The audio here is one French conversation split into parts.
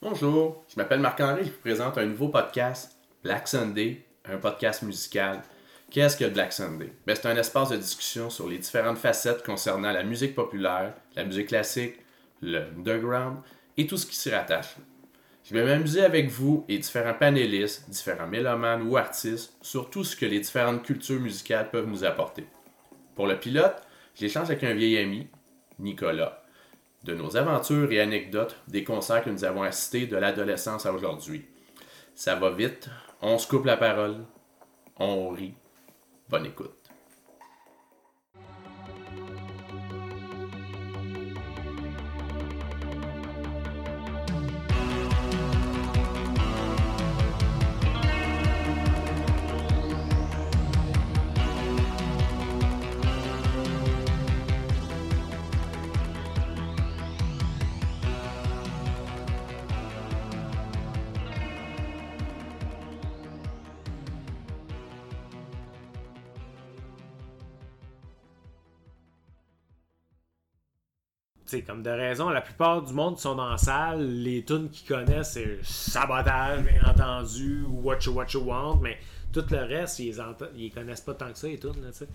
Bonjour, je m'appelle Marc-Henri, je vous présente un nouveau podcast, Black Sunday, un podcast musical. Qu'est-ce que Black Sunday? Ben, c'est un espace de discussion sur les différentes facettes concernant la musique populaire, la musique classique, le underground et tout ce qui s'y rattache. Je vais m'amuser avec vous et différents panélistes, différents mélomanes ou artistes sur tout ce que les différentes cultures musicales peuvent nous apporter. Pour le pilote, j'échange avec un vieil ami, Nicolas, de nos aventures et anecdotes des concerts que nous avons assistés de l'adolescence à aujourd'hui. Ça va vite, on se coupe la parole, on rit. Bonne écoute. Comme de raison, la plupart du monde sont dans la salle, les tunes qu'ils connaissent, c'est Sabotage, bien entendu, ou What You What You Want, mais tout le reste, ils, ils connaissent pas tant que ça, les tunes, là, tu sais.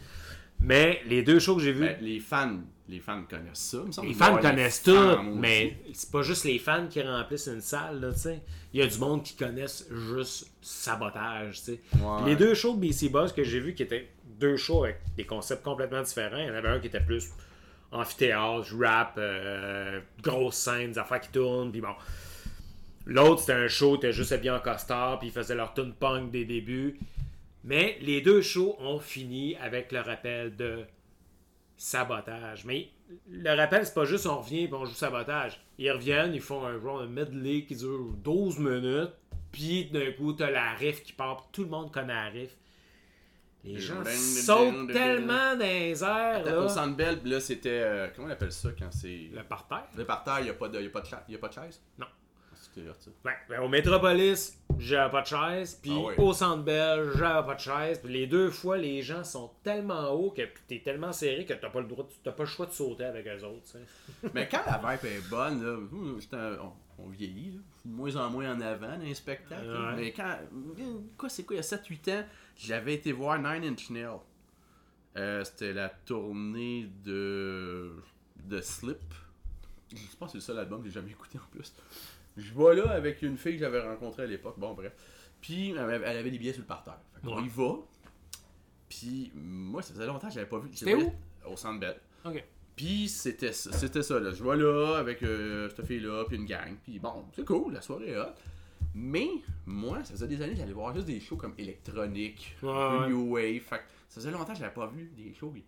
Mais les deux shows que j'ai vus, Ben, les fans, les fans connaissent ça. me semble. les fans connaissent tout, mais c'est pas juste les fans qui remplissent une salle, là, tu sais. Il y a du monde qui connaissent juste Sabotage, tu sais. Ouais. Les deux shows de BC Boss que j'ai vus qui étaient deux shows avec des concepts complètement différents, il y en avait un qui était plus amphithéâtre, rap, euh, grosse scène, des affaires qui tournent, puis bon. L'autre, c'était un show, t'es juste habillé en costard, puis ils faisaient leur tune punk des débuts. Mais les deux shows ont fini avec le rappel de sabotage. Mais le rappel, c'est pas juste on revient et on joue sabotage. Ils reviennent, ils font un de medley qui dure 12 minutes, puis d'un coup, t'as la riff qui part, tout le monde connaît la riff. Les gens sautent tellement dans les airs. Là. Au Centre Bell, là, c'était. euh, comment on appelle ça quand c'est. Le parterre? Le parterre, il n'y a, pas de- y a, pas de cha- il y a pas de chaise? Non. Ouais, ben, au Métropolis, j'avais pas de chaise. Puis Ah ouais. au Centre Bell, j'avais pas de chaise. Puis les deux fois, les gens sont tellement hauts que t'es tellement serré que t'as pas le droit, t'as pas le choix de sauter avec eux autres. Mais quand la vibe est bonne, là, on, on vieillit, là, de moins en moins en avant dans les spectacles. là. Ouais. Mais quand. Quoi, c'est quoi, il y a 7-8 ans, j'avais été voir Nine Inch Nails. Euh, C'était la tournée de. de Slip. Je pense que c'est le seul album que j'ai jamais écouté en plus. Je vois là avec une fille que j'avais rencontrée à l'époque. Bon, bref. Puis, elle avait des billets sur le parterre. Fait Ouais. y va. Puis, moi, ça faisait longtemps que j'avais pas vu. C'était où? Au Centre Bell. Ok. Puis c'était ça, c'était ça là. Je vois là avec euh, cette fille-là, puis une gang. Puis bon, c'est cool, la soirée est hot. Mais moi, ça faisait des années que j'allais voir juste des shows comme électronique, Ouais, ouais. New Wave. Fait ça faisait longtemps que j'avais pas vu des shows. puis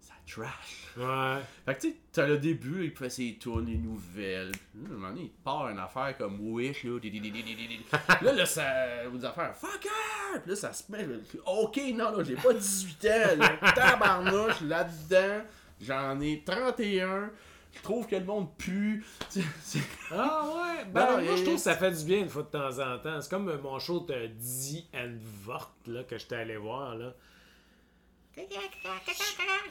ça trash. Ouais. Fait que tu sais, t'as le début, il fait ses tunes, les nouvelles. À un moment donné, il part une affaire comme Wish, là. Là, là, ça. Des affaires, fuck her! Puis là, ça se met. Ok, non, là, j'ai pas 18 ans, là. Tabarnouche, là-dedans. J'en ai 31. Je trouve que le monde pue. Ah ouais, ben non, moi je trouve que ça fait du bien une fois de temps en temps. C'est comme euh, mon show de Die and Vort là, que j'étais allé voir là.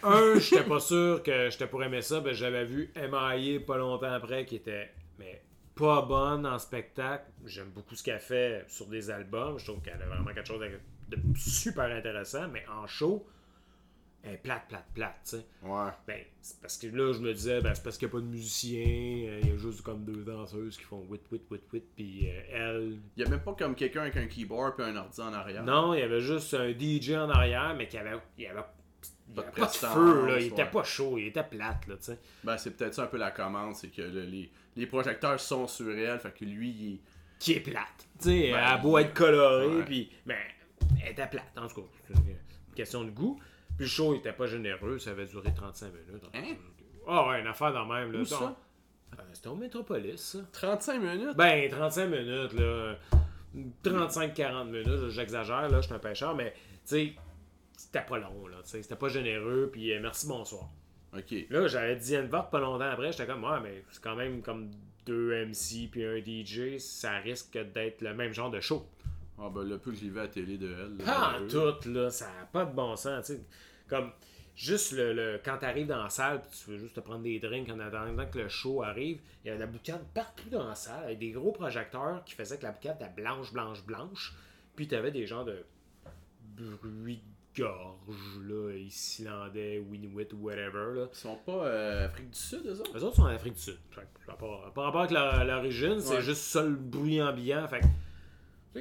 Un, j'étais pas sûr que j'étais pour aimer ça, ben j'avais vu MIA pas longtemps après qui était mais pas bonne en spectacle. J'aime beaucoup ce qu'elle fait sur des albums. Je trouve qu'elle a vraiment quelque chose de, super intéressant, mais en show, est plate, plate, plate, tu sais. Ouais. Ben, c'est parce que là, je me disais, ben, c'est parce qu'il n'y a pas de musicien, euh, il y a juste comme deux danseuses qui font wit, wit, wit, wit, puis euh, elle. Il y a même pas comme quelqu'un avec un keyboard puis un ordi en arrière. Non, il y avait juste un DJ en arrière, mais qui avait. Il y avait, il avait pas de feu, là. Il ouais. était pas chaud, il était plate, là, tu sais. Ben, c'est peut-être ça un peu la commande, c'est que le- les, les projecteurs sont sur elle, fait que lui, il est. Qui est plate. Tu sais, Ben, elle a beau être colorée, puis. Ben, elle était plate, en tout cas. C'est une question de goût. Puis le show, il était pas généreux, ça avait duré 35 minutes. Hein? Ah ouais, une affaire dans même, là. Où ça? Euh, C'était au Métropolis, ça. 35 minutes? Ben, 35 minutes, là. 35-40 minutes, j'exagère, là, je suis un pêcheur, mais, tu sais, c'était pas long, là, tu sais, c'était pas généreux, puis euh, merci, bonsoir. Ok. Là, j'avais dit une vote pas longtemps après, j'étais comme, ouais, mais c'est quand même comme deux MC puis un DJ, ça risque d'être le même genre de show. Ah ben le peu que j'ai vu à la télé de elle. là, Pas en euh, tout, là, ça n'a pas de bon sens, tu sais. Comme, juste le, le- quand tu arrives dans la salle, puis tu veux juste te prendre des drinks en attendant que le show arrive, il y avait de la boucane partout dans la salle, avec des gros projecteurs qui faisaient que la boucane était blanche, blanche, blanche. Puis tu avais des genres de bruit de gorge, là, islandais, Inuit ou whatever. Là. Ils sont pas euh, Afrique du Sud, eux autres? Les autres sont en Afrique du Sud. Fait par, rapport, par rapport avec la- l'origine, c'est Ouais. juste ça le bruit ambiant. Fait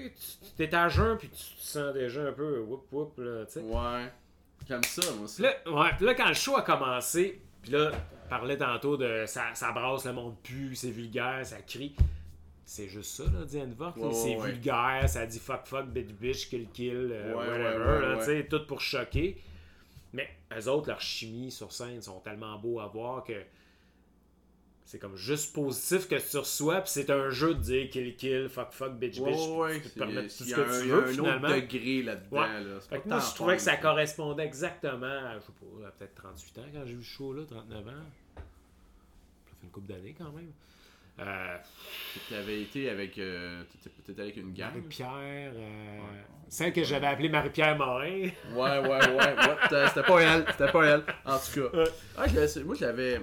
tu t'es à jeun, puis tu te sens déjà un peu whoop whoop, là, tu sais. Ouais. J'aime ça, moi aussi. Là, ouais, puis là, quand le show a commencé, puis là, parlait tantôt de ça, ça brasse, le monde pue, c'est vulgaire, ça crie. C'est juste ça, là, dit Anne Vort. Ouais, c'est ouais. vulgaire, ça dit fuck fuck, bitch bitch, kill kill, euh, Ouais, whatever, là, tu sais, tout pour choquer. Mais eux autres, leur chimie sur scène sont tellement beaux à voir que c'est comme juste positif que tu reçois, puis c'est un jeu de dire kill kill, fuck fuck, bitch Ouais, bitch. ouais, tu peux permettre tout ce que un- tu il y a veux, un finalement. autre degré là-dedans. Ouais. Là. Fait que moi, je trouvais que ça correspondait exactement à, je sais pas, à peut-être 38 ans quand j'ai vu ce show-là, 39 ans. Ça fait une couple d'années quand même. Euh, Tu avais été avec. Euh, T'étais avec une gang? Marie-Pierre, euh, celle que j'avais appelée Marie-Pierre Morin. Ouais, ouais, ouais. C'était pas elle. C'était pas elle. En tout cas. Ah, je moi, je l'avais.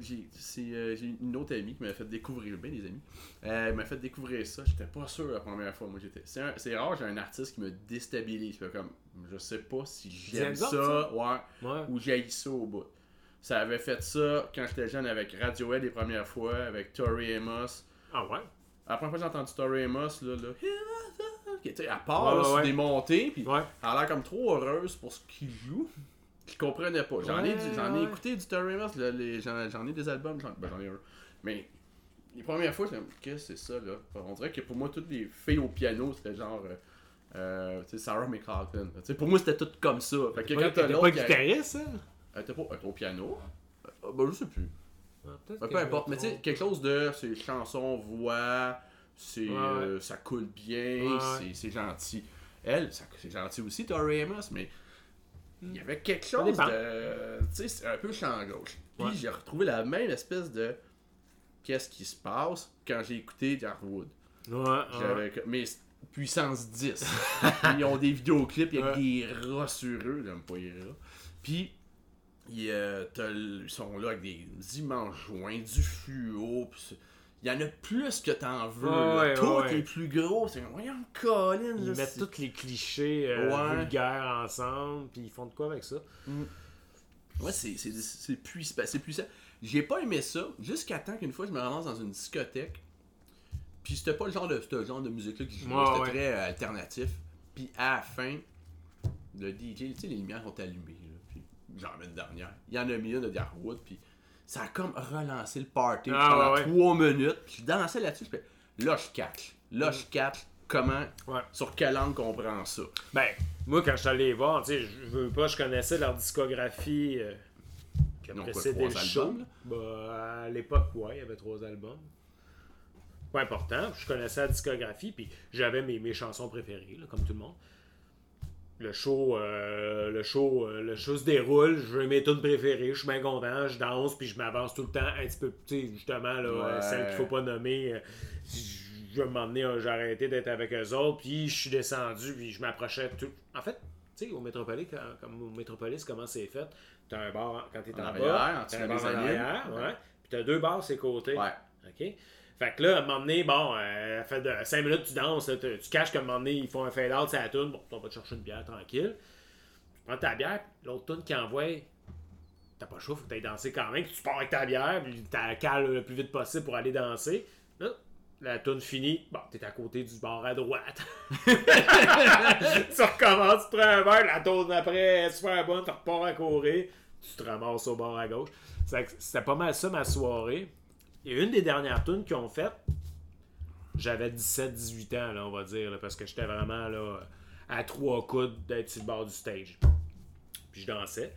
J'ai c'est, euh, j'ai une autre amie qui m'a fait découvrir, bien des amis, euh, m'a fait découvrir ça. J'étais pas sûr la première fois. Moi, j'étais. C'est, rare, j'ai un artiste qui me déstabilise. Comme, je sais pas si j'aime ça, ouais, Ouais. ou j'haïs ça au bout. Ça avait fait ça quand j'étais jeune avec Radiohead les premières fois, avec Tori Amos. Ah ouais? La première fois que j'ai entendu Tori Amos, là, là, qui était à part, Ouais, là, ouais, sur des montées, puis elle a l'air comme trop heureuse pour ce qu'il joue. Je comprenais pas. J'en ai, du- j'en ai écouté du Tori Amos, là, les- j'en, j'en ai des albums, j'en, ben, j'en ai un. Mais les premières fois, comme, qu'est-ce que c'est ça, là? On dirait que pour moi, toutes les filles au piano, c'était genre. Euh, euh, tu sais, Sarah sais, pour moi, c'était tout comme ça. Fait que Pas- quand t'as T'es l'autre pas qui a- guitariste, ça? Elle était pas était au piano? Euh, ben, je sais plus. Ah, peut-être Ben, peu importe, mais tu sais, quelque chose de. C'est chansons, voix, c'est, Ouais, euh, ça coule bien, Ouais, c'est, c'est gentil. Elle, ça- c'est gentil aussi, Tori Amos, mais il y avait quelque chose de. Tu sais, c'est un peu champ gauche. Puis Ouais. j'ai retrouvé la même espèce de. Qu'est-ce qui se passe quand j'ai écouté Darwood. Ouais. Mais puissance 10. Ils ont des vidéoclips, il y a des rats sur eux, j'aime pas les rats. Puis, ils, euh, sont là avec des immenses joints, du fluo. pis Il y en a plus que t'en veux. Ouais, Tout ouais. est plus gros. C'est comme, voyons, Colin. Ils là, mettent tous les clichés euh, vulgaires ensemble, puis ils font de quoi avec ça? Ouais, c'est, c'est, c'est, puis- ben, c'est puissant. J'ai pas aimé ça jusqu'à temps qu'une fois je me ramasse dans une discothèque. Puis c'était pas le genre de, ce genre de musique-là qui jouait. Ouais, c'était très euh, alternatif. Puis à la fin, le DJ, tu sais, les lumières sont allumées. Là, puis j'en mets une dernière. Il y en a mis une de Darwood. Puis ça a comme relancé le party Ah, pendant ouais, ouais. trois minutes. Puis je dansais là-dessus. Là, je catch. Là, je catch comment, Ouais. sur quelle langue on prend ça. Ben, moi, quand je suis allé voir, tu sais, je veux pas, je connaissais leur discographie euh, qui a précédé le show. Bah, à l'époque, ouais, il y avait trois albums. Pas important, je connaissais la discographie, puis j'avais mes, mes chansons préférées, là, comme tout le monde. Le show, euh, le show, euh, le show se déroule, je veux mes tunes préférées, je suis bien content, je danse, puis je m'avance tout le temps un petit peu, tu sais, justement, là, euh, Ouais. celle qu'il faut pas nommer. euh, je vais m'emmener, j'ai arrêté d'être avec eux autres, puis je suis descendu, puis je m'approchais tout. En fait, tu sais, au Métropolis, comme au Métropolis, comment c'est fait, t'as un bar quand t'es En en, arrière, bas, en t'as un bar en arrière, Ouais. puis t'as deux bars ses côtés. Ouais. OK? Fait que là, à un moment donné, bon, euh, fait de 5 minutes tu danses, tu, caches qu'à un moment donné, ils font un fade-out, c'est la toune, bon, on va te chercher une bière tranquille. Tu prends ta bière, l'autre toune qui envoie, t'as pas le choix, faut que danser quand même, tu pars avec ta bière, puis t'as cale le plus vite possible pour aller danser. Là, la toune finie, bon, t'es à côté du bar à droite. tu recommences, tu prends un verre, la tourne après super bonne, tu repars à courir, tu te ramasses au bar à gauche. C'était pas mal ça ma soirée. Et une des dernières tunes qu'ils ont faites, j'avais 17-18 ans, là, on va dire, là, parce que j'étais vraiment là, à trois coudes d'être sur le bord du stage. Puis je dansais.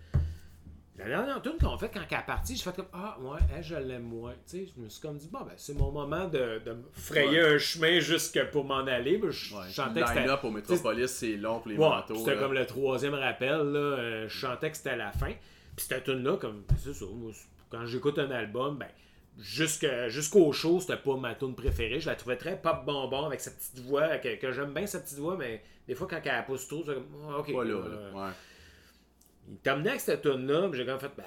La dernière tune qu'on fait quand elle est partie, j'ai fait comme Ah, ouais, elle, je l'aime moins. Tu sais, je me suis comme dit Bon, ben, c'est mon moment de, de me frayer un chemin jusque pour m'en aller. Ben, je Ouais. chantais que c'était. Au Metropolis, c'est long pour les Ouais, manteaux. c'était comme le troisième rappel, là. euh, je chantais que c'était la fin. Puis cette tune-là, comme, c'est ça, moi, quand j'écoute un album, ben, jusque- jusqu'au show, c'était pas ma tune préférée. Je la trouvais très pop bonbon avec sa petite voix, que, que j'aime bien sa petite voix, mais des fois, quand elle pousse trop, c'est comme, Ah, ok. Pas là, euh. Ouais. il avec cette tune-là, j'ai comme fait, ben,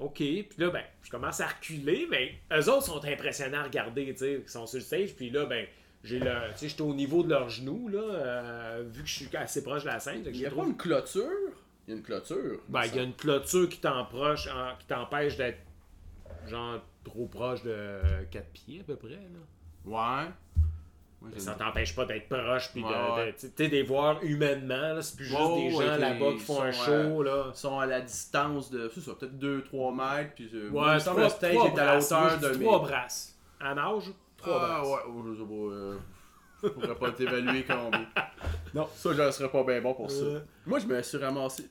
ok. Puis là, ben, je commence à reculer, mais eux autres sont impressionnants à regarder, tu sais, ils sont sur le stage, puis là, ben, j'ai le, tu sais, j'étais au niveau de leurs genoux, là, euh, vu que je suis assez proche de la scène. Il y a trouve- pas une clôture? Il y a une clôture. Ben, il y a une clôture qui t'empêche, en- qui t'empêche d'être, genre, trop proche de 4 pieds, à peu près, là. Ouais. Ouais, Ça t'empêche pas d'être proche, puis de, Ouais, de- tu sais, des voir humainement, c'est plus juste des gens là-bas qui font un show, euh, là. Ils sont à la distance de. C'est ça, peut-être 2-3 mètres. Puis, euh, Ouais, trois, le stage trois est à la hauteur de dis mes. trois brasses. En âge, trois Ah, brasses. ouais, oh, je sais pas. euh, je pourrais pas t'évaluer combien. Non, ça, je serais pas bien bon pour ça. Euh. Moi, je me suis ramassé.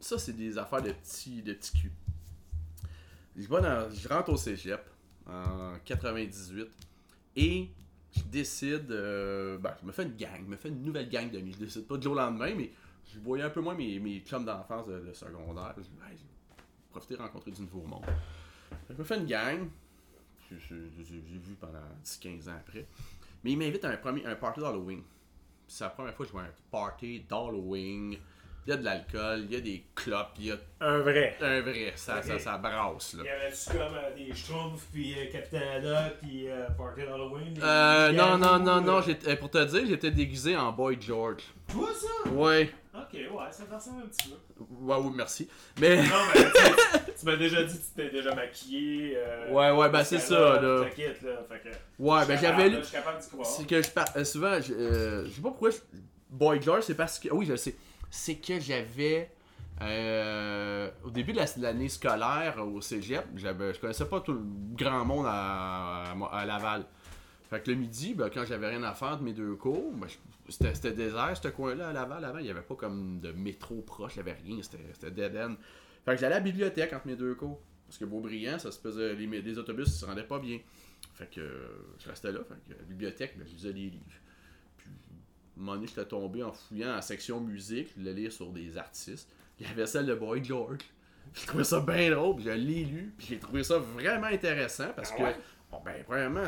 Ça, c'est des affaires de petits, de petits culs. Je, rentre au cégep en 98 et je décide. euh, ben, je me fais une gang, je me fais une nouvelle gang d'amis. Je décide pas du jour au lendemain, mais je voyais un peu moins mes, mes chums d'enfance de, de secondaire. Je vais profiter de rencontrer du nouveau monde. Je me fais une gang. J'ai vu pendant 10-15 ans après. Mais il m'invite à un, premier, un party d'Halloween. C'est la première fois que je vois un party d'Halloween. Il y a de l'alcool, il y a des clopes, il y a Un vrai. un vrai, ça, ça, ça brasse là. Il y avait-tu comme euh, des Schtroumpfs, puis euh, Captain Haddock, puis euh, Party d'Halloween? Euh, non, non, non, non, euh, euh, pour te dire, j'étais déguisé en Boy George. Toi, ça? Ouais, Ok, ouais, ça te ressemble un petit peu. ouais, oui, merci. Mais, Non, mais tu tu m'as déjà dit que tu t'es déjà maquillé. euh, Ouais, ouais, ben, c'est ça, là. kit, là. Fait que, ouais, ben j'avais lu. Je suis capable d'y croire. C'est que je par... euh, souvent, je, euh, je sais pas pourquoi je- Boy George, c'est parce que. Oui, je sais. C'est que j'avais. euh, au début de la- de l'année scolaire au cégep, je connaissais pas tout le grand monde à, à- à Laval. Fait que le midi, ben, quand j'avais rien à faire de mes deux cours, ben, c'était, désert, ce coin-là à Laval. Avant, il n'y avait pas comme de métro proche, il n'y avait rien, c'était, dead end. Fait que j'allais à la bibliothèque entre mes deux cours. Parce que Beaubriand, ça se faisait, les, autobus ne se rendaient pas bien. Fait que euh, je restais là, que la bibliothèque, ben, je lisais des livres. Donné, j'étais tombé en fouillant en section musique, je voulais lire sur des artistes. Il y avait celle de Boy George. J'ai trouvé ça bien drôle, puis je l'ai lu, puis j'ai trouvé ça vraiment intéressant parce Ah que, bon, ben, premièrement,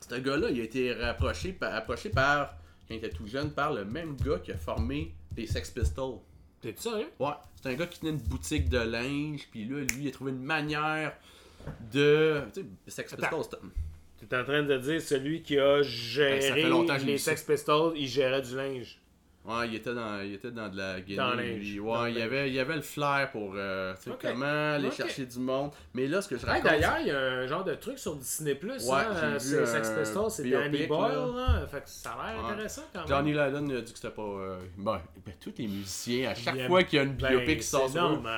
ce gars-là, il a été rapproché par, approché par, quand il était tout jeune, par le même gars qui a formé les Sex Pistols. T'es sérieux? Ouais, c'est un gars qui tenait une boutique de linge, puis là, lui, il a trouvé une manière de. Tu sais, Sex. Pistols, c'était- T'es en train de dire celui qui a géré Ben, j'ai les. Sex Pistols, il gérait du linge. Ouais, il était dans, il était dans de la guinée. Dans. Dans Ouais, il avait, il avait le flair pour euh, tu sais, Ok. comment aller chercher du monde. Mais là, ce que je Hey, raconte. D'ailleurs, il y a un genre de truc sur Disney Plus, Ouais, hein, c'est Sex Pistols, c'est Danny Boyle, là. là. Fait que ça a l'air Ouais. intéressant quand même. Johnny Lydon a dit que c'était pas. euh, Ben, ben, tous les musiciens, à chaque fois qu'il y a une Ben, biopic qui sort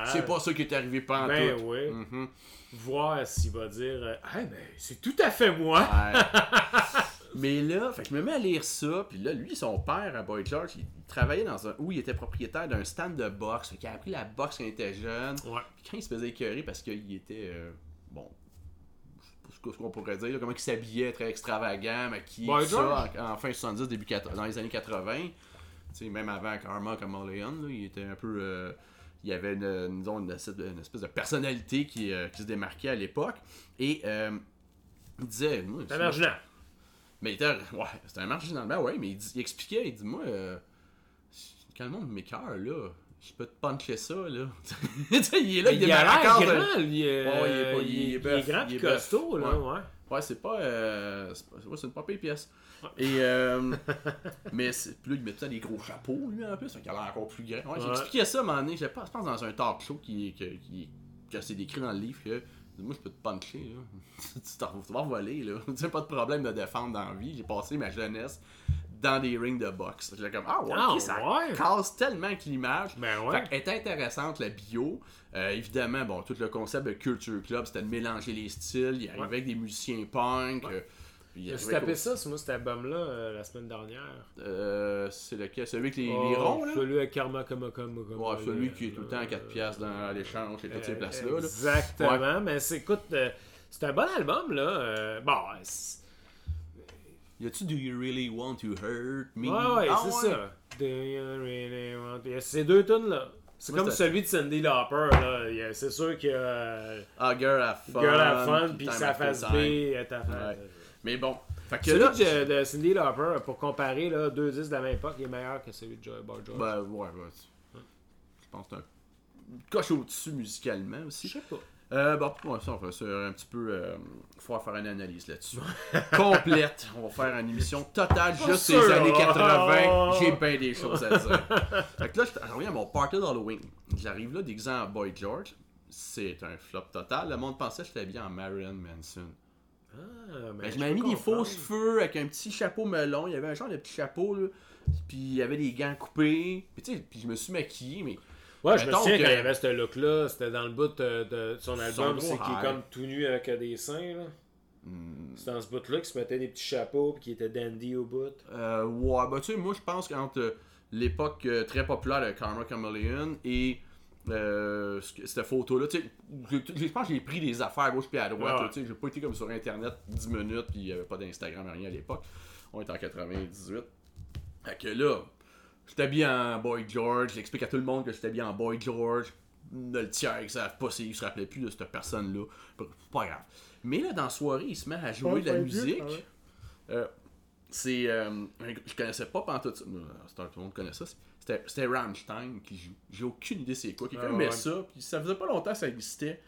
c'est pas ça qui est arrivé pendant Ben tout. oui. Mhm. Voir s'il va dire euh, Hey, ben, c'est tout à fait moi. Ouais. Mais là, fait que je me mets à lire ça, puis là, lui, son père, à Boy George, il travaillait dans un. où il était propriétaire d'un stand de boxe. Qu'il a appris la boxe quand il était jeune. Ouais. Puis quand il se faisait écœurer parce qu'il était. euh, bon. je sais pas Ce qu'on pourrait dire, là, comment il s'habillait très extravagant, maquillé, tout ça, en, en fin 70, début 80, dans les années 80. Tu sais, même avant Karma comme Orleans, là, il était un peu. euh, il y avait une, disons, une, espèce de- une espèce de personnalité qui, euh, qui se démarquait à l'époque. Et euh, il disait. C'est. Mais il était. Ouais, c'était un marginal. Ben ouais, mais il, dit- il expliquait, il dit Moi, euh, quand le monde m'écœure, là, je peux te puncher ça, là. tu sais, il est là, Il, il de- grand, euh, Ouais, il est pas- il est il, bœuf, grand il est costaud, là, Ouais. ouais. Ouais, c'est pas. Euh, c'est pas- ouais, c'est une pas pièce. Et. Euh, mais là, il met tout ça des gros chapeaux, lui, en plus. Fait qu'il a l'air encore plus grand. Ouais, expliqué ça à un moment donné. Je pense, dans un talk show qui, qui, que c'est décrit dans le livre que. Moi, je peux te puncher, là. tu t'en- voler, là. Tu pas de problème de défendre dans la vie. J'ai passé ma jeunesse dans des rings de boxe. J'étais comme, ah ouais, Ah, ça ouais. casse tellement que l'image. Ben ouais. Fait intéressante, la bio. Euh, évidemment, bon, tout le concept de Culture Club, c'était de mélanger les styles. Il arrivait Ouais. avec des musiciens punk. euh, puis arrivait tapé ça, sur moi, cet album-là, euh, la semaine dernière. Euh, c'est lequel? Celui avec les, les Oh, ronds, là? Celui avec Karma Kama Kama Kama. Ouais, celui qui est tout le temps à 4 piastres dans l'échange et toutes ces Euh, places-là. là. Exactement, mais c'est, écoute, euh, c'est un bon album, là. euh, bon, c'est- Y a-tu Do You Really Want to Hurt Me? Ouais, ouais, Ah, c'est ouais. ça. Do you really want- Il y a ces deux tunes là. C'est comme celui de Cindy Lauper, là. C'est sûr que euh, Ah, Girl Have Fun. Girl Have Fun, puis sa. B. Mais bon, fait que Celui là. de, de Cindy Lauper, pour comparer là, deux disques de la même époque, il est meilleur que celui de Joy Boy George. Ben, ouais, ouais. Je pense que c'est un coche au-dessus musicalement aussi. Je sais pas. Euh, bon, ouais, ça, on va faire un petit peu. Euh, faut faire une analyse là-dessus. Complète. On va faire une émission totale juste sûr, ces années là. 80. J'ai bien des choses à dire. fait que là, je je reviens à mon party d'Halloween. J'arrive là déguisé en Boy George. C'est un flop total. Le monde pensait que j'étais bien en Marilyn Manson. Ah, Ben, mais je m'avais mis des faux cheveux avec un petit chapeau melon. Il y avait un genre de petit chapeau, là. Puis il y avait des gants coupés. Puis tu sais, puis je me suis maquillé, mais. Ouais, je me souviens que- quand il y avait ce look-là, c'était dans le bout de, de son album, c'est qui est comme tout nu avec des seins, là. Hmm. C'est dans ce bout-là qu'il se mettait des petits chapeaux puis qui était dandy au bout. Euh, ouais, bah tu sais, moi je pense qu'entre l'époque euh, très populaire de Karma Chameleon et euh, cette photo-là, je je pense que j'ai pris des affaires à gauche puis à droite, Ouais. sais, j'ai pas été comme sur internet 10 minutes puis il y avait pas d'Instagram rien à l'époque. On était en 98. Fait que là, j'étais bien en Boy George, j'explique à tout le monde que j'étais bien en Boy George. Le tiers, ils savent pas, ils se rappelaient plus de cette personne-là. Pas grave. Mais là, dans la soirée, il se met à jouer de la musique. Euh, c'est. euh, je connaissais pas pendant ça. Non, Star, tout le monde connaît ça. C'était, c'était Rammstein qui joue. J'ai aucune idée c'est quoi. Quelqu'un Ah, met ouais. ça, puis ça faisait pas longtemps que ça existait.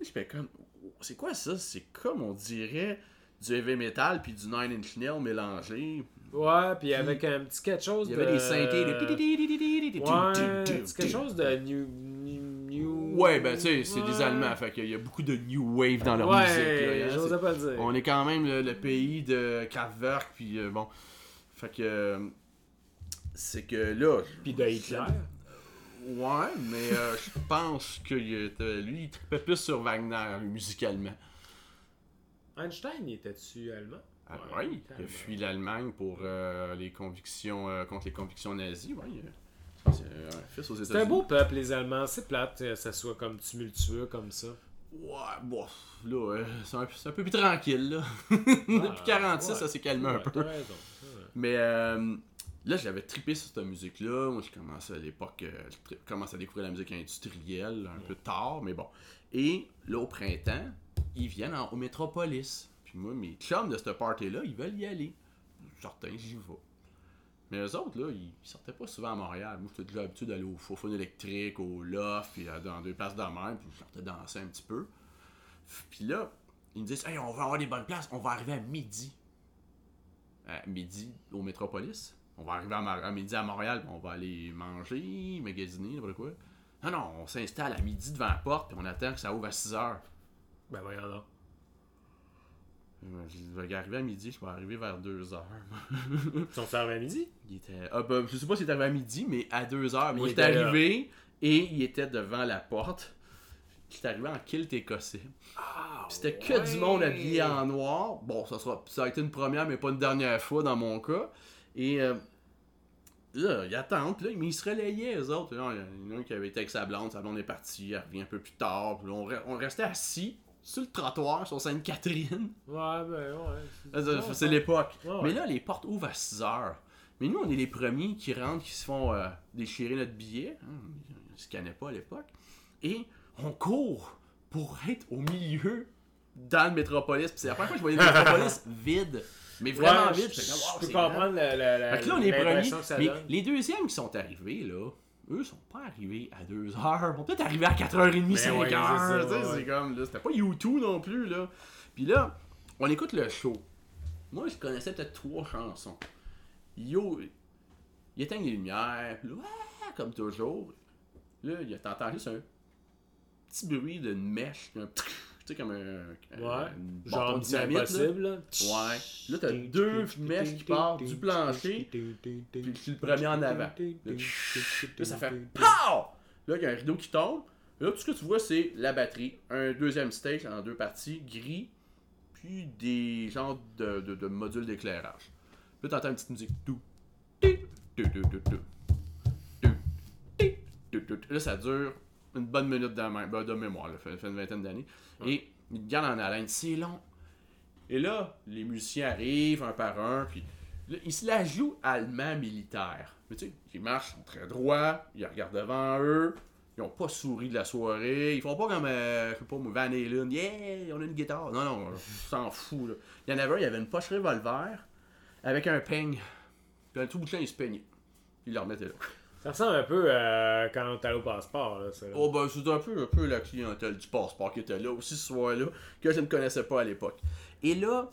Et je fais comme. C'est quoi ça? C'est comme on dirait du heavy metal puis du Nine Inch Nails mélangé. Ouais, puis avec un petit quelque chose Il y de... avait des synthés. de- Ouais, quelque chose de new... Ouais, ben tu sais, c'est des. Allemands, fait qu'il y a beaucoup de new wave dans leur Ouais, musique. là, hein, j'osais pas le dire. On est quand même le, le pays de Kraftwerk, puis euh, bon. Fait que. Euh, c'est que là. Puis de Hitler. Ouais, mais euh, je pense que il était- lui, il trippait plus sur Wagner, musicalement. Einstein, il était-tu allemand? Ah, Ouais, ouais, il a fui l'Allemagne pour euh, les convictions euh, contre les convictions nazies. Ouais, c'est un fils aux États-Unis. C'est un beau peuple, les Allemands. C'est plate que ça soit comme tumultueux comme ça. Ouais, bon, là, euh, c'est un, peu plus tranquille, là. Depuis 46, ouais. ça s'est calmé un peu. T'as raison. Ouais. Mais euh, là, j'avais trippé sur cette musique-là. Moi, j'ai commencé à l'époque, euh, je à découvrir la musique industrielle un peu tard, mais bon. Et là, au printemps, ils viennent en- au Métropolis. Puis moi, mes chums de cette party-là, ils veulent y aller. Certains, j'y vais. Mais eux autres, là, ils, sortaient pas souvent à Montréal. Moi, j'étais déjà habitué d'aller au Faux électrique, au Loft, puis dans deux places de mer, puis je sortais danser un petit peu. Puis là, ils me disent Hey, on va avoir des bonnes places, on va arriver à midi. À midi au Métropolis. On va arriver à, midi à Montréal, on va aller manger, magasiner, n'importe quoi. Non, non, on s'installe à midi devant la porte, puis on attend que ça ouvre à 6 heures. Ben voyons. Euh, Je vais arriver à midi, je vais arriver vers 2 heures. Ils sont fermés à midi? Il était. Ah, ben, je sais pas s'il est arrivé à midi, mais à 2 heures. Il était là. arrivé et il était devant la porte. J'étais arrivé en kilt écossais. Ah, C'était que du monde habillé en noir. Bon, ça, sera, ça a été une première, mais pas une dernière fois dans mon cas. Et euh, là, ils attendent, là, mais ils se relayaient, eux autres. Là, Il y en a un qui avait été avec sa blonde, sa blonde est partie, elle revient un peu plus tard. Puis là, on, re- on restait assis sur le trottoir sur Sainte-Catherine. Ouais, ben ouais. C'est l'époque. Ouais, ouais. Mais là, les portes ouvrent à 6 heures. Mais nous, on est les premiers qui rentrent, qui se font euh, déchirer notre billet. Hein, Ils ne scannaient pas à l'époque. Et on court pour être au milieu dans le métropolis. Puis c'est la première fois que je voyais le métropolis vide. Mais vraiment Ouais, vide. je, comme, je Wow, peux comprendre la, la, la, Fait que là, on est premiers. Mais donne. les deuxièmes qui sont arrivés, là, eux sont pas arrivés à 2 heures. Ils sont peut-être arrivés à 4h30, 5h. ouais, c'est comme, là, c'était pas YouTube non plus, là. Puis là, on écoute le show. Moi, je connaissais peut-être trois chansons. Yo, il éteint les lumières, puis là, ouais, comme toujours. Là, il a t'entends juste un petit bruit d'une mèche, un sais, comme un. Ouais. Genre dynamite, là. Impossible, là. Ouais. Là, t'as deux mèches qui partent du plancher, puis le premier en avant. Là, ça fait POW! Là, il y a un rideau qui tombe. Là, tout ce que tu vois, c'est la batterie. Un deuxième stage en deux parties, gris, puis des genres de, de, de modules d'éclairage. Là, t'entends une petite musique. Tout. Là, ça dure une bonne minute de, ben, de mémoire, là, fait une vingtaine d'années. Et ils te gardent en haleine. C'est long. Et là, les musiciens arrivent un par un, puis là, ils se la jouent allemand militaire. Mais tu sais, ils marchent, ils très droits, ils regardent devant eux, ils ont pas souri de la soirée, ils font pas comme, euh, je sais pas, Van Halen, yeah, on a une guitare. Non, non, on s'en fout, là. Il y en avait un, il y avait une poche revolver avec un peigne. Puis un tout bout de champ, il se peignait. Puis il le remettait là. Ça ressemble un peu à quand on est allé au passeport. Là, ça. Oh ben c'est un peu, un peu la clientèle du passeport qui était là aussi ce soir-là, que je ne connaissais pas à l'époque. Et là,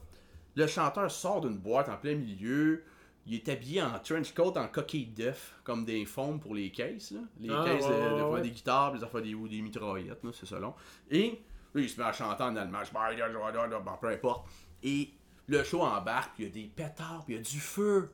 le chanteur sort d'une boîte en plein milieu. Il est habillé en trench coat, en coquille d'œuf, comme des foams pour les caisses. Là. Les Ah, caisses de, ouais, de- ouais, ouais. des guitares, des affaires des, ou des mitraillettes, là, c'est selon. Et là, il se met à chanter en allemand. Bon, peu importe. Et le show embarque, puis il y a des pétards, puis il y a du feu.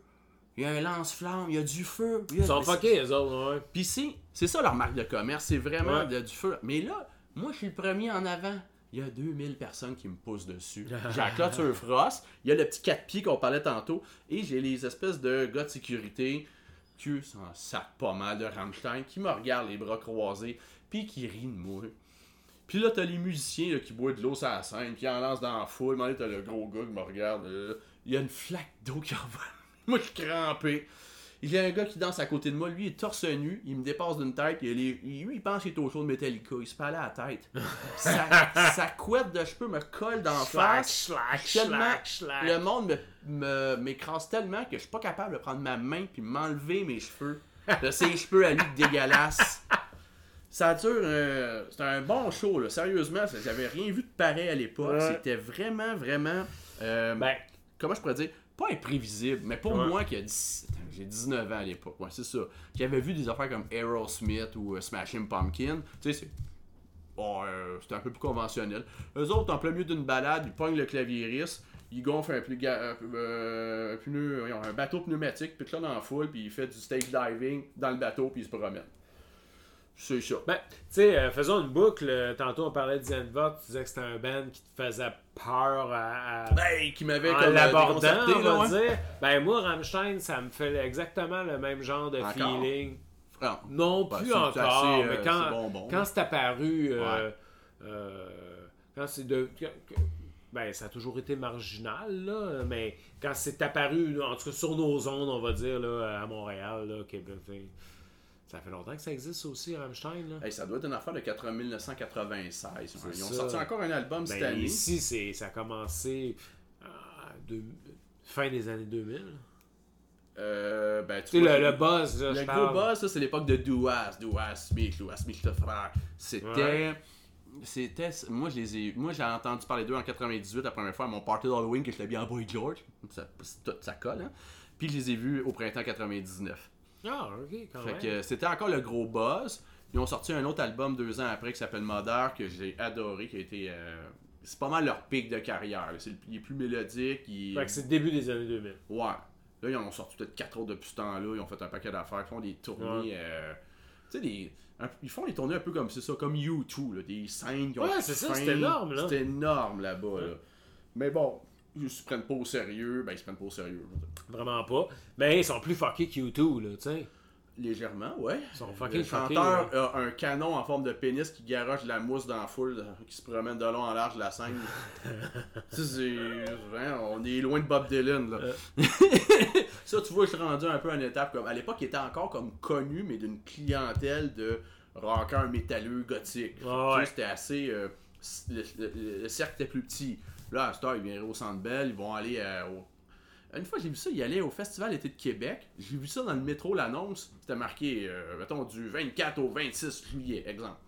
Il y a un lance-flamme, il y a du feu. a- Ils sont mais fuckés, les autres, ouais. puis c'est, c'est ça leur marque de commerce, c'est vraiment Ouais. de- du feu. Mais là, moi je suis le premier en avant. Il y a 2000 personnes qui me poussent dessus. J'ai la clôture frost, il y a le petit 4 pieds qu'on parlait tantôt, et j'ai les espèces de gars de sécurité qui s'en sac pas mal de Rammstein, qui me regardent les bras croisés, puis qui rient de moi. Puis là, t'as les musiciens là, qui boivent de l'eau sur la scène, puis ils en lancent dans la foule. Puis là, t'as le gros gars qui me regarde. euh, Il y a une flaque d'eau qui envoie. Moi, je suis crampé. Il y a un gars qui danse à côté de moi, lui il est torse nu, il me dépasse d'une tête, il lui il pense qu'il est au show de Metallica, il se aller à la tête. sa, sa couette de cheveux me colle d'en face. slack, Tellement, slack, slack. le monde me- me- m'écrase tellement que je suis pas capable de prendre ma main puis m'enlever mes cheveux. De ses cheveux à lui dégueulasses. Ça dure. euh, C'était un bon show, là. Sérieusement, j'avais rien vu de pareil à l'époque. Ouais. C'était vraiment, vraiment. euh, Ben, comment je pourrais dire? Pas imprévisible, mais pour Ouais. moi qui a 10 attends, j'ai 19 ans à l'époque, ouais, c'est ça. Qui avait vu des affaires comme Aerosmith ou euh, Smashing Pumpkin. Tu sais, c'est. Bon, euh, c'était un peu plus conventionnel. Eux autres, en plein milieu d'une balade, ils pognent le claviériste, ils gonflent un, ga- euh, un pneu- voyons, un bateau pneumatique, puis là dans la foule, puis il fait du stage diving dans le bateau, puis il se promène. C'est ça. ben, tu sais, euh, faisons une boucle. euh, Tantôt, on parlait de Zenva, tu disais que c'était un band qui te faisait peur à. à- Ben, qui m'avait comme euh, l'abordant, on va ouais. dire. Ben, moi, Rammstein, ça me fait exactement le même genre de Encore? feeling. Non, Ben, plus encore, assez, euh, mais quand, quand c'est apparu, euh, Ouais. quand c'est de... ben, ça a toujours été marginal, là, mais quand c'est apparu, en tout cas sur nos ondes, on va dire, là, à Montréal, là, Québec, ça fait longtemps que ça existe aussi, Rammstein, là. Hey, ça doit être une affaire de 80 1996. Ils ont ça. sorti encore un album cette Ben, année. ici, ça a commencé à deux- fin des années 2000. Euh, ben, Tu vois, le, le buzz, là, Le je gros parle. buzz, ça, c'est l'époque de Duas, Duas Smith, Duas Smith, le frère. C'était. Ouais. C'était. Moi, je les ai. Moi, j'ai entendu parler d'eux en 98 la première fois à mon party d'Halloween que je l'ai bien en Boy George. Ça, tout- ça colle, hein. Puis je les ai vus au printemps 99. Ah, ok, quand Fait même. que c'était encore le gros buzz. Ils ont sorti un autre album deux ans après qui s'appelle Mother que j'ai adoré, qui a été. euh, C'est pas mal leur pic de carrière. C'est le- il est plus mélodique. Il... Fait que c'est le début des années 2000. Ouais. Là, ils en ont sorti peut-être quatre autres depuis ce temps-là. Ils ont fait un paquet d'affaires. Ils font des tournées. euh, tu sais, des... un- ils font des tournées un peu comme c'est ça, comme U2, là, des scènes qui ont Ouais, c'est ça, c'est énorme, là. C'est énorme là-bas. Là. Mais bon, ils se prennent pas au sérieux. Ben, ils se prennent pas au sérieux. Vraiment pas. Mais ils sont plus fuckés que U2, là, tu sais. Légèrement, ouais. Ils sont Le fuckés. chanteur là. a un canon en forme de pénis qui garoche de la mousse dans la foule, qui se promène de long en large de la scène. Tu sais, hein, on est loin de Bob Dylan, là. Euh. ça, tu vois, je suis rendu un peu à une étape comme. À l'époque, il était encore comme connu, mais d'une clientèle de rockers métalleux gothiques. Ouais. C'était assez. euh, le, le- le cercle était plus petit. Là, à heure, ils viennent au Centre Bell, ils vont aller euh, au. Une fois, j'ai vu ça, il allait au Festival été de Québec. J'ai vu ça dans le métro, l'annonce. C'était marqué, euh, mettons, du 24 au 26 juillet, exemple.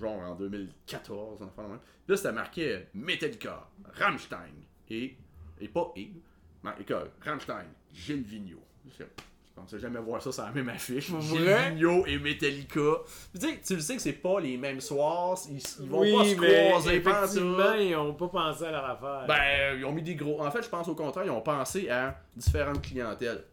Genre en 2014, enfin. Là, c'était marqué Metallica, Rammstein et. Et pas et. Metallica, Rammstein, Gilles Vigneault. Pensais jamais voir ça sur la même affiche. Vigneault et Metallica. Tu sais, tu le sais que c'est pas les mêmes soirs, ils, ils vont oui, pas se croiser, effectivement, ils ont pas pensé à leur affaire. Ben, ils ont mis des gros. En fait, je pense au contraire, ils ont pensé à différentes clientèles.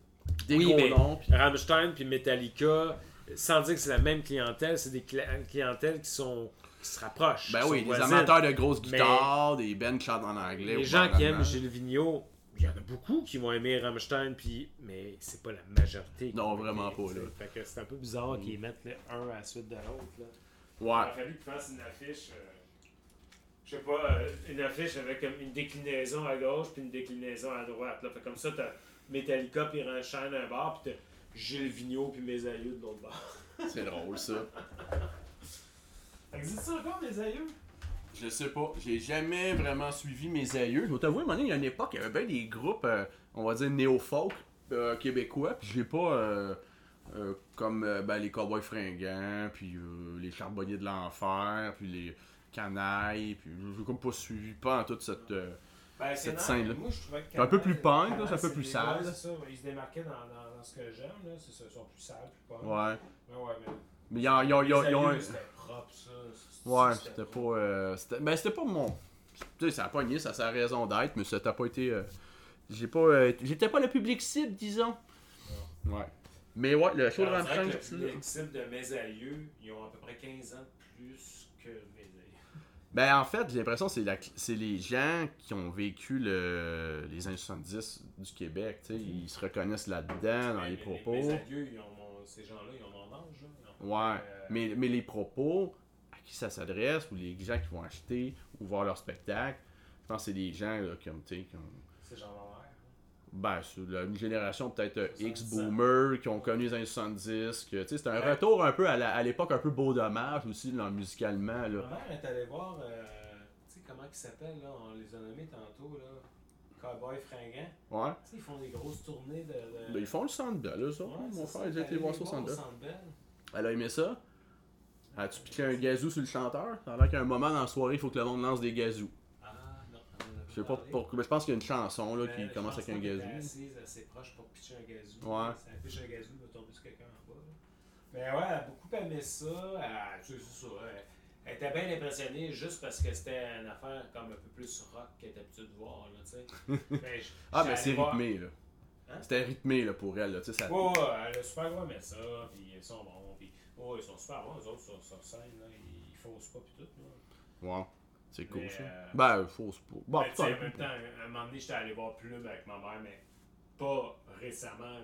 Des oui, gros mais noms. puis- Rammstein puis Metallica, sans dire que c'est la même clientèle, c'est des cli- clientèles qui sont qui se rapprochent. Ben oui, des amateurs de grosses Mais- guitares, des bands qui chantent en anglais. Les gens en qui aiment Gilles Vigneault, il y en a beaucoup qui vont aimer Rammstein, puis mais c'est pas la majorité. qui Non, vraiment aimer, pas, là. Fait que c'est un peu bizarre qu'ils mettent le un à la suite de l'autre. là. Il Ouais. a fallu qu'ils fassent une affiche, euh, je sais pas, euh, une affiche avec comme une déclinaison à gauche puis une déclinaison à droite. Là. Fait comme ça, t'as Metallica puis Rammstein d'un bord, puis t'as Gilles Vigneault puis Mes Aïeux de l'autre bord. C'est drôle, ça. Existe ça encore, Mes Aïeux? Je sais pas. J'ai jamais vraiment suivi mes aïeux. Je vais t'avouer, il y a une époque, il y avait bien des groupes, euh, on va dire néo-folk euh, québécois. Puis j'ai pas. euh, Euh, comme ben, les Cowboys fringants, puis les Charbonniers de l'Enfer, puis les Canailles, puis j'ai comme pas suivi pas en toute cette. Ben, Cette scène-là. Que Un peu plus punk, c'est un peu c'est plus sale. ouais, c'est ça. Ils se démarquaient dans, dans, dans ce que j'aime, là. C'est ça, ils sont plus sales, plus punk. ouais. Ouais, ouais, mais. Mais ils ont, ils ont- ils ont- ils ont un- Les C'était propre, ça. Ouais, c'était pas. euh, c'était- ben, c'était pas mon. Tu sais, ça a pogné, ça a sa raison d'être, mais ça t'a pas été. euh, j'ai pas. euh, J'étais pas le public cible, disons. Ouais. Mais ouais, le show de Rammstein, le public cible de mes aïeux, ils ont à peu près 15 ans de plus que mes aïeux. Ben, en fait, j'ai l'impression que c'est la- c'est les gens qui ont vécu le... les années 70 du Québec. tu sais, Ils se reconnaissent là-dedans, dans Mais les propos. Mes aïeux, ils ont mon- ces gens-là, ils ont mon âge. là. Ils ont- Ouais, Euh, mais, mais les propos à qui ça s'adresse, ou les gens qui vont acheter ou voir leur spectacle, je pense que c'est des gens là, comme, tu sais, qui ont- C'est genre ma mère. Ben, c'est la- une génération peut-être euh, 70. X-boomer qui ont connu les années 70. Que, tu sais, c'est un Ouais. retour un peu à la- à l'époque un peu beau dommage aussi, là, musicalement. Ma Là. mère est allée voir, euh, tu sais, comment ils s'appellent, là, on les a nommés tantôt, là. Cowboy fringant. Ouais. Tu sais, ils font des grosses tournées de. de- Ben, ils font le belle, eux autres. Ouais, Mon frère, ça, il a été t'allais voir ça au centre Elle a aimé ça. As-tu piqué un gazou sur le chanteur? Ça a l'air qu'à un moment dans la soirée, il faut que le monde lance des gazous. Ah, Je sais pas pourquoi, mais je pense qu'il y a une chanson là, Mais qui commence avec un gazou. assise assez proche pour pitcher un gazou. Ouais. Si elle pitche un gazou, il va tomber sur quelqu'un en bas. Mais ouais, elle a beaucoup aimé ça. Elle, tu sais, c'est ça. Elle, elle était bien impressionnée juste parce que c'était une affaire comme un peu plus rock qu'elle était habituée de voir. Là, tu sais. Mais je- Ah, ben c'est rythmé là. Hein? C'était rythmé là, pour elle. Là, tu sais, ça... Ouais, ouais, elle a super aimé ça. Puis ils sont bons. Ouais, ils sont super bons. Les autres sur, sur scène, là, ils faussent pas. Puis tout. Là. Ouais, c'est cool Mais, ça. euh, Ben, faut se pas. Bon, Ben, sais, peut-être. en même temps, à un moment donné, j'étais allé voir Plume avec ma mère, mais pas récemment,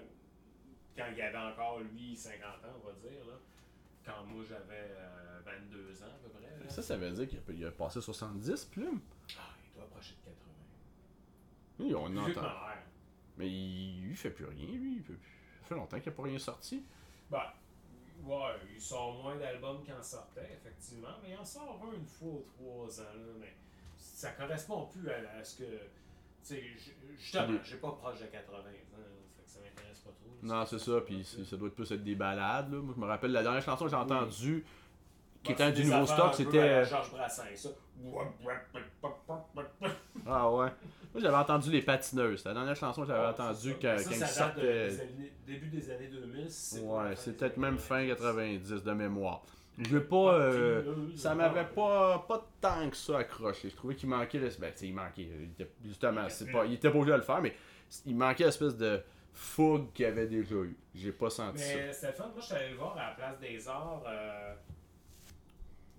quand il avait encore, lui, 50 ans, on va dire. Là. Quand moi, j'avais euh, 22 ans, à peu près. là. Ça, ça veut dire qu'il a, passé 70 plumes? Ah, il doit approcher de 80. Oui, on Plus entend. Mais il, il fait plus rien, lui. Il fait, ça fait longtemps qu'il n'a pas rien sorti. Ben, ouais, il sort moins d'albums qu'il en sortait, effectivement, mais il en sort un une fois ou trois ans, là, mais ça correspond plus à, à ce que. Justement, Des- j'ai pas proche de 80 ans, fait que ça m'intéresse pas trop. là, Non, c'est ça, puis ça doit être plus être des balades. Là. Moi, je me rappelle la dernière chanson que j'ai entendue, qui était du nouveau stock, c'était. euh, Georges Brassens, ça. Ah ouais. Moi, j'avais entendu Les Patineuses. La dernière chanson que j'avais entendue quand, ça, quand ça de- des années- début des années 2000. si c'est pas la Ouais, c'est peut-être même fin 90. 90 de mémoire. Je pas. euh, ça m'avait pas, pas tant que ça accroché. Je trouvais qu'il manquait. le- Ben, il manquait. était- justement, Il c'est était pas, il était pas obligé de le faire, mais il manquait l'espèce de fougue qu'il avait déjà eu. J'ai pas senti ça. Mais c'était le fun. Moi, je suis allé le voir à la place des arts. euh,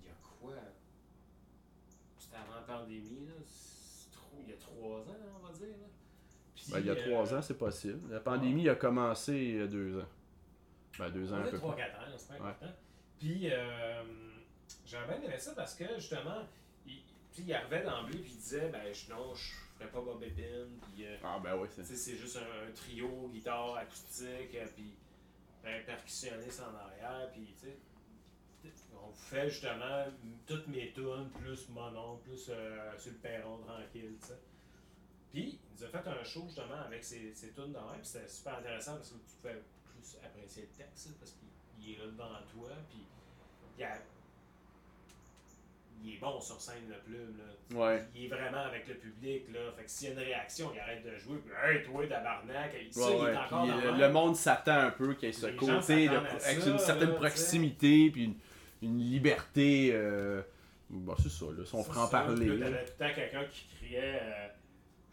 Il y a quoi? C'était avant la pandémie, là. C'est trop- Il y a trois ans, on va dire. Là. Puis, Ben, il y a euh, trois ans, c'est possible. La pandémie a commencé il y a deux ans. Ben, deux ans un peu 3-4 plus. ans, c'est pas important. Puis, euh, j'avais bien aimé ça parce que, justement, il, puis il arrivait d'emblée puis il disait, ben, je, non, je ferais pas Bob puis... euh, Ah, ben oui, c'est. c'est juste un, un trio, guitare, acoustique, puis un percussionniste en arrière, puis tu sais, on fait justement toutes mes tunes, plus mon nom, plus euh, sur le perron tranquille, tu sais. Puis, il nous a fait un show justement avec ses, ses tunes dans puis c'était super intéressant parce que tu pouvais plus apprécier le texte, là, parce qu'il est là devant toi, puis il, a- il est bon sur scène, le plume, là. Ouais. Il est vraiment avec le public, là. Fait que s'il y a une réaction, il arrête de jouer. Puis, hey, toi, tabarnak. Ça, Ouais, il ouais. est encore dans euh, le le monde s'attend un peu qu'il y ait ce Les côté de- avec ça, une certaine là, proximité, puis une, une liberté. Euh... Bon, c'est ça, là, son franc-parler. ça. Là, T'avais tout le temps quelqu'un qui criait euh,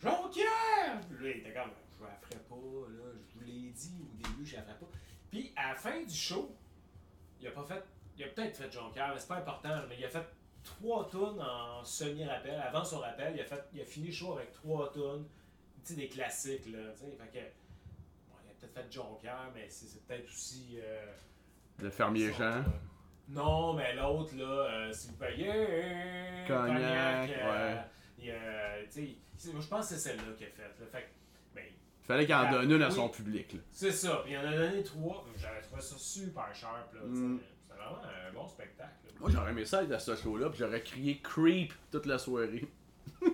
Jonquière! Puis là, il était comme Je la ferai pas, là. Je vous l'ai dit au début, je la ferai pas. Puis à la fin du show, il a pas fait. Il a peut-être fait Jonquière, mais c'est pas important, mais il a fait trois tunes en semi-rappel. Avant son rappel, il a, fait, il a fini le show avec trois. Tu sais, des classiques, là. tu sais. Fait que. Bon, il a peut-être fait Jonquière, mais c'est c'est peut-être aussi. euh, Le fermier Jean. Non, mais l'autre, là, euh, s'il vous plaît, yeah, Cognac, euh, ouais. Il, euh, je pense que c'est celle-là qu'il a faite. Fait ben, Il fallait qu'il en donne une à son public. Là. c'est ça. Puis il en a donné trois. J'avais trouvé ça super sharp. là. Mm. C'était vraiment un bon spectacle. là. Moi, j'aurais aimé ça être à ce show-là, puis j'aurais crié Creep toute la soirée.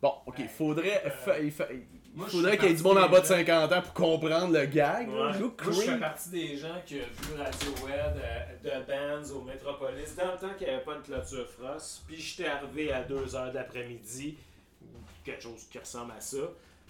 Bon, ok, faudrait, fa- il fa- il moi, je faudrait qu'il y ait du monde en bas de gens- 50 ans pour comprendre le gag. là. Ouais. Look Moi, je fais partie des gens qui ont vu Radiohead euh, de bands au Metropolis dans le temps qu'il n'y avait pas de clôture frost. Puis j'étais arrivé à 2h de l'après-midi, ou quelque chose qui ressemble à ça.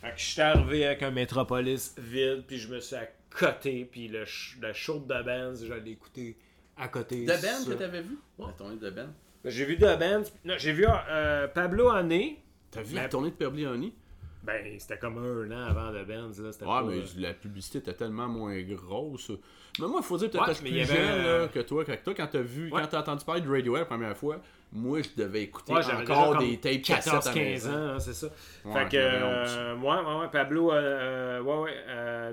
Fait que j'étais arrivé avec un Metropolis vide, puis je me suis accoté, puis le, ch- le show de bands, je l'ai écouté à côté. De ça. que t'avais vu? Ouais. La tournée de Ben. J'ai vu de bands. Non, j'ai vu euh, Pablo Ané. T'as vu Ben- la tournée de Perblioni? Ben, c'était comme un an avant de bands. Là. C'était Ouais, pas, mais euh, la publicité était tellement moins grosse. Mais moi, il faut dire peut-être Ouais, que plus jeune euh, que toi. Que toi, quand t'as vu, Ouais. quand t'as entendu parler de Radiohead la première fois, moi, je devais écouter Ouais, encore des tapes cassettes à la 14-15 maison. ans, hein, c'est ça. Fait que, euh, ouais, ouais, ouais, Pablo, ouais, ouais. euh,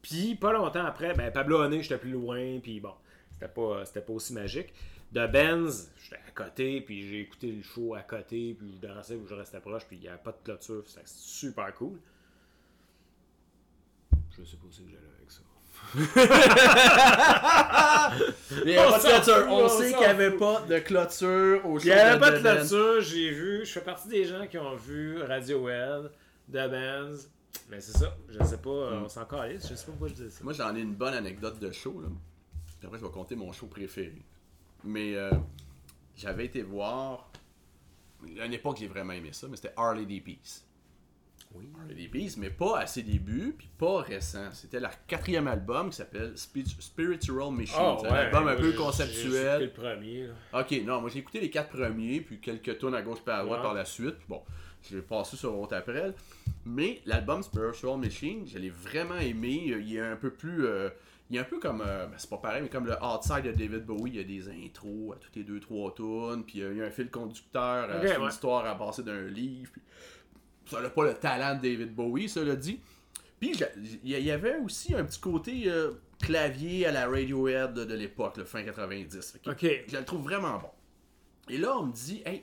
puis, pas longtemps après, ben, Pablo Honey, j'étais plus loin, puis bon, c'était pas, c'était pas aussi magique. De Benz, j'étais à côté, puis j'ai écouté le show à côté, puis je dansais, puis je restais proche, puis il n'y avait pas de clôture, c'était super cool. Je sais pas où c'est que j'allais avec ça. Il y avait On pas de clôture. fout, On on sait qu'il n'y avait pas de clôture au show Il n'y avait pas de clôture, j'ai vu, je fais partie des gens qui ont vu Radiohead, The Benz, mais c'est ça, je sais pas, euh, on s'en calisse, je sais pas pourquoi je dis ça. Moi, j'en ai une bonne anecdote de show. Là. Puis après, je vais compter mon show préféré. Mais euh, j'avais été voir. À une époque, j'ai vraiment aimé ça, mais c'était Harley D. Peace. Oui. Harley D. Peace, mais pas à ses débuts, puis pas récent. C'était leur quatrième album qui s'appelle Spi- Spiritual Machine. c'est un album un peu conceptuel. C'était le premier. là. Ok, non, moi j'ai écouté les quatre premiers, puis quelques tonnes à gauche et à droite Ouais. par la suite. Puis bon, j'ai passé sur autre après. Mais l'album Spiritual Machine, je l'ai vraiment aimé. Il est un peu plus. euh, il est un peu comme. euh, ben, c'est pas pareil, mais comme le Outside de David Bowie, il y a des intros à toutes les deux, trois tunes. Puis euh, il y a un fil conducteur, euh, une histoire à passer d'un livre. Puis ça n'a pas le talent de David Bowie, ça l'a dit. Puis il y avait aussi un petit côté euh, clavier à la Radiohead de, de l'époque, le fin 90. ok? Ok. Je le trouve vraiment bon. Et là, on me dit, hey,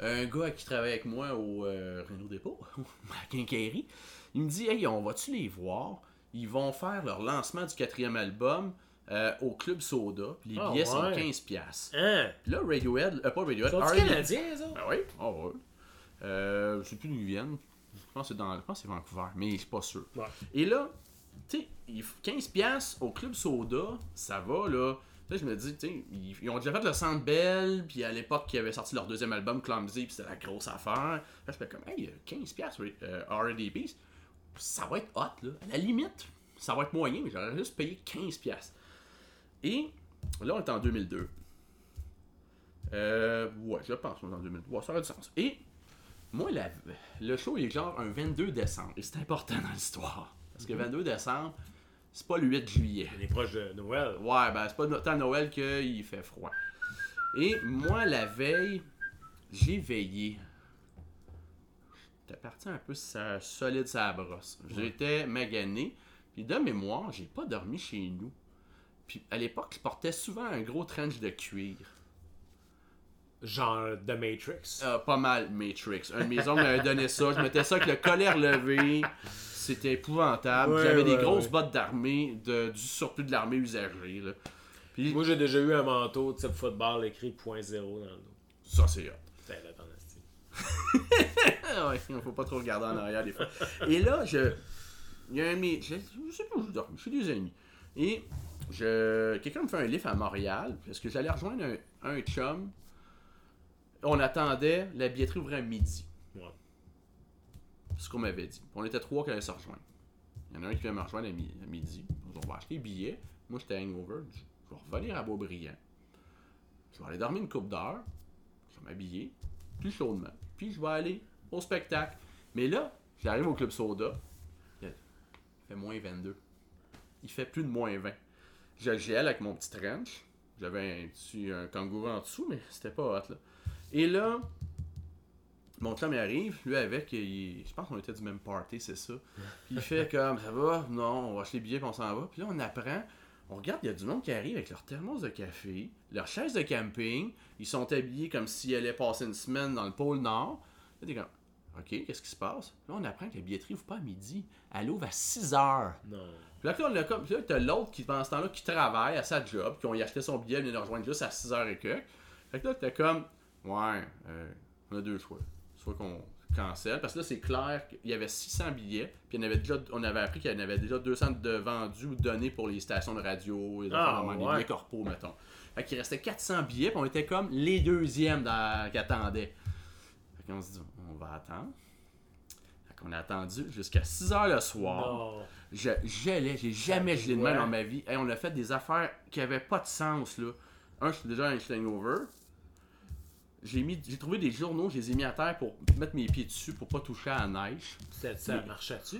un gars qui travaille avec moi au euh, Renault Dépôt, à Quincaillerie, il me dit, hey, on va-tu les voir? Ils vont faire leur lancement du quatrième album euh, au Club Soda. Puis les Ah, billets sont ouais. 15$. piastres. Hein? Puis là, Radiohead, euh, pas Radiohead, Sont-ils Harley- canadiens, ça? ben oui, ah ouais. Euh, je sais plus d'où ils viennent. Je pense que c'est Vancouver, mais je suis pas sûr. Ouais. Et là, tu sais, il f- 15 pièces au club soda, ça va là. Je me dis, tu ils, ils ont déjà fait le Centre Bell, puis à l'époque, ils avaient sorti leur deuxième album, Clumsy, puis c'était la grosse affaire. Là, je fais comme, hey, 15 pièces, euh, R&D ça va être hot, là. À la limite, ça va être moyen, mais j'aurais juste payé 15 pièces. Et là, on est en 2002. Euh, ouais, je pense qu'on est en 2002. Ouais, ça aurait du sens. Et moi, la- le show est genre un 22 décembre. Et c'est important dans l'histoire. Parce que 22 décembre, c'est pas le 8 juillet. On est proche de Noël. Ouais, ben c'est pas tant Noël qu'il fait froid. Et moi, la veille, j'ai veillé. J'étais parti un peu solide sa brosse. J'étais magané. Puis de mémoire, j'ai pas dormi chez nous. Puis à l'époque, je portais souvent un gros trench de cuir. Genre The Matrix. Euh, pas mal Matrix. Un de mes oncles m'avait donné ça. Je mettais ça avec le collet relevé. C'était épouvantable. Ouais, J'avais des grosses bottes d'armée, de, du surplus de l'armée usagée. Là. Puis Moi, j'ai déjà eu un manteau de type football écrit .0 dans le dos. ça, c'est hot. Il faut pas trop regarder en arrière des fois. Et là, je. Il y a un mes. Je, je sais pas où je dors, je suis des amis. Et je. Quelqu'un me fait un lift à Montréal, parce que j'allais rejoindre un, un chum. On attendait, la billetterie ouvrait à midi. Ouais. C'est ce qu'on m'avait dit. On était trois qui allaient se rejoindre. Il y en a un qui vient me rejoindre à, mi- à midi. On va acheter les billets. Moi, j'étais hangover. Je je vais revenir à Beaubriand. Je vais aller dormir une coupe d'heure. Je vais m'habiller plus chaudement. Puis je vais aller au spectacle. Mais là, j'arrive au Club Soda. Il fait moins 22. Il fait plus de moins 20. Je gèle avec mon petit trench. J'avais un petit un kangourou en dessous, mais c'était pas hot là. Et là, mon chum il arrive, lui avec, il- je pense qu'on était du même party, c'est ça. Puis il fait comme, ça va? Non, on va acheter les billets puis on s'en va. Puis là, on apprend, on regarde, il y a du monde qui arrive avec leur thermos de café, leur chaise de camping, ils sont habillés comme s'ils allaient passer une semaine dans le pôle Nord. Là, t'es comme, OK, qu'est-ce qui se passe? Là, on apprend que la billetterie ouvre pas à midi, elle ouvre à 6 heures. Non. Puis là, puis là, t'as l'autre qui, pendant ce temps-là, qui travaille à sa job, qui ont y acheté son billet, vient de rejoindre juste à 6h et quelques. Fait que là, t'es comme, ouais, euh, on a deux choix. Soit qu'on cancel. Parce que là, c'est clair qu'il y avait 600 billets. Puis en avait déjà, on avait appris qu'il y en avait déjà 200 de vendus ou donnés pour les stations de radio, les, Ah, les billets corpos, mettons. Fait qu'il restait 400 billets. Puis on était comme les deuxièmes dans- qui attendaient. Fait qu'on se dit, on va attendre. Fait qu'on a attendu jusqu'à 6 heures le soir. Non. Je gelais, j'ai jamais gelé de Ouais. même dans ma vie. Hey, on a fait des affaires qui avaient pas de sens là. Un, j'étais déjà un hangover. J'ai mis, j'ai trouvé des journaux, je les ai mis à terre pour mettre mes pieds dessus pour pas toucher à la neige. Ça, ça marchait-tu?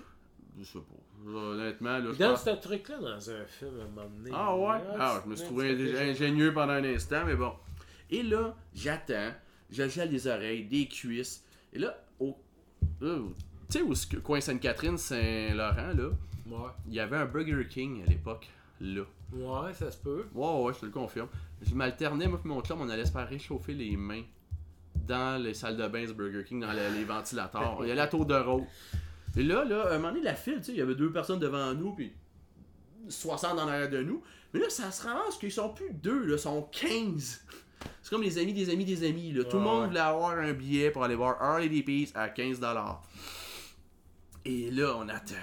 Je sais pas. Honnêtement, là, je Dans pense- ce truc-là, dans un film, à un moment donné. Ah ouais? Ah, je me suis trouvé ingé- ingénieux pendant un instant, mais bon. Et là, j'attends, je gèle les oreilles, des cuisses. Et là, au. tu sais, où ce que- coin Sainte-Catherine, Saint-Laurent, là, Ouais. il y avait un Burger King à l'époque, là. Ouais, ça se peut. Ouais, ouais, je te le confirme. Je m'alternais, moi et mon chum, on allait se faire réchauffer les mains dans les salles de bain du Burger King, dans les, les ventilateurs. Il y a la tour de rôle. Et là, là, à un moment donné, la file, tu sais, il y avait deux personnes devant nous, puis 60 en arrière de nous. Mais là, ça se ramasse qu'ils sont plus deux, là, ils sont 15. C'est comme les amis des amis des amis, là. Tout le Ouais, monde ouais. voulait avoir un billet pour aller voir Harley Peace à 15$. Et là, on attend.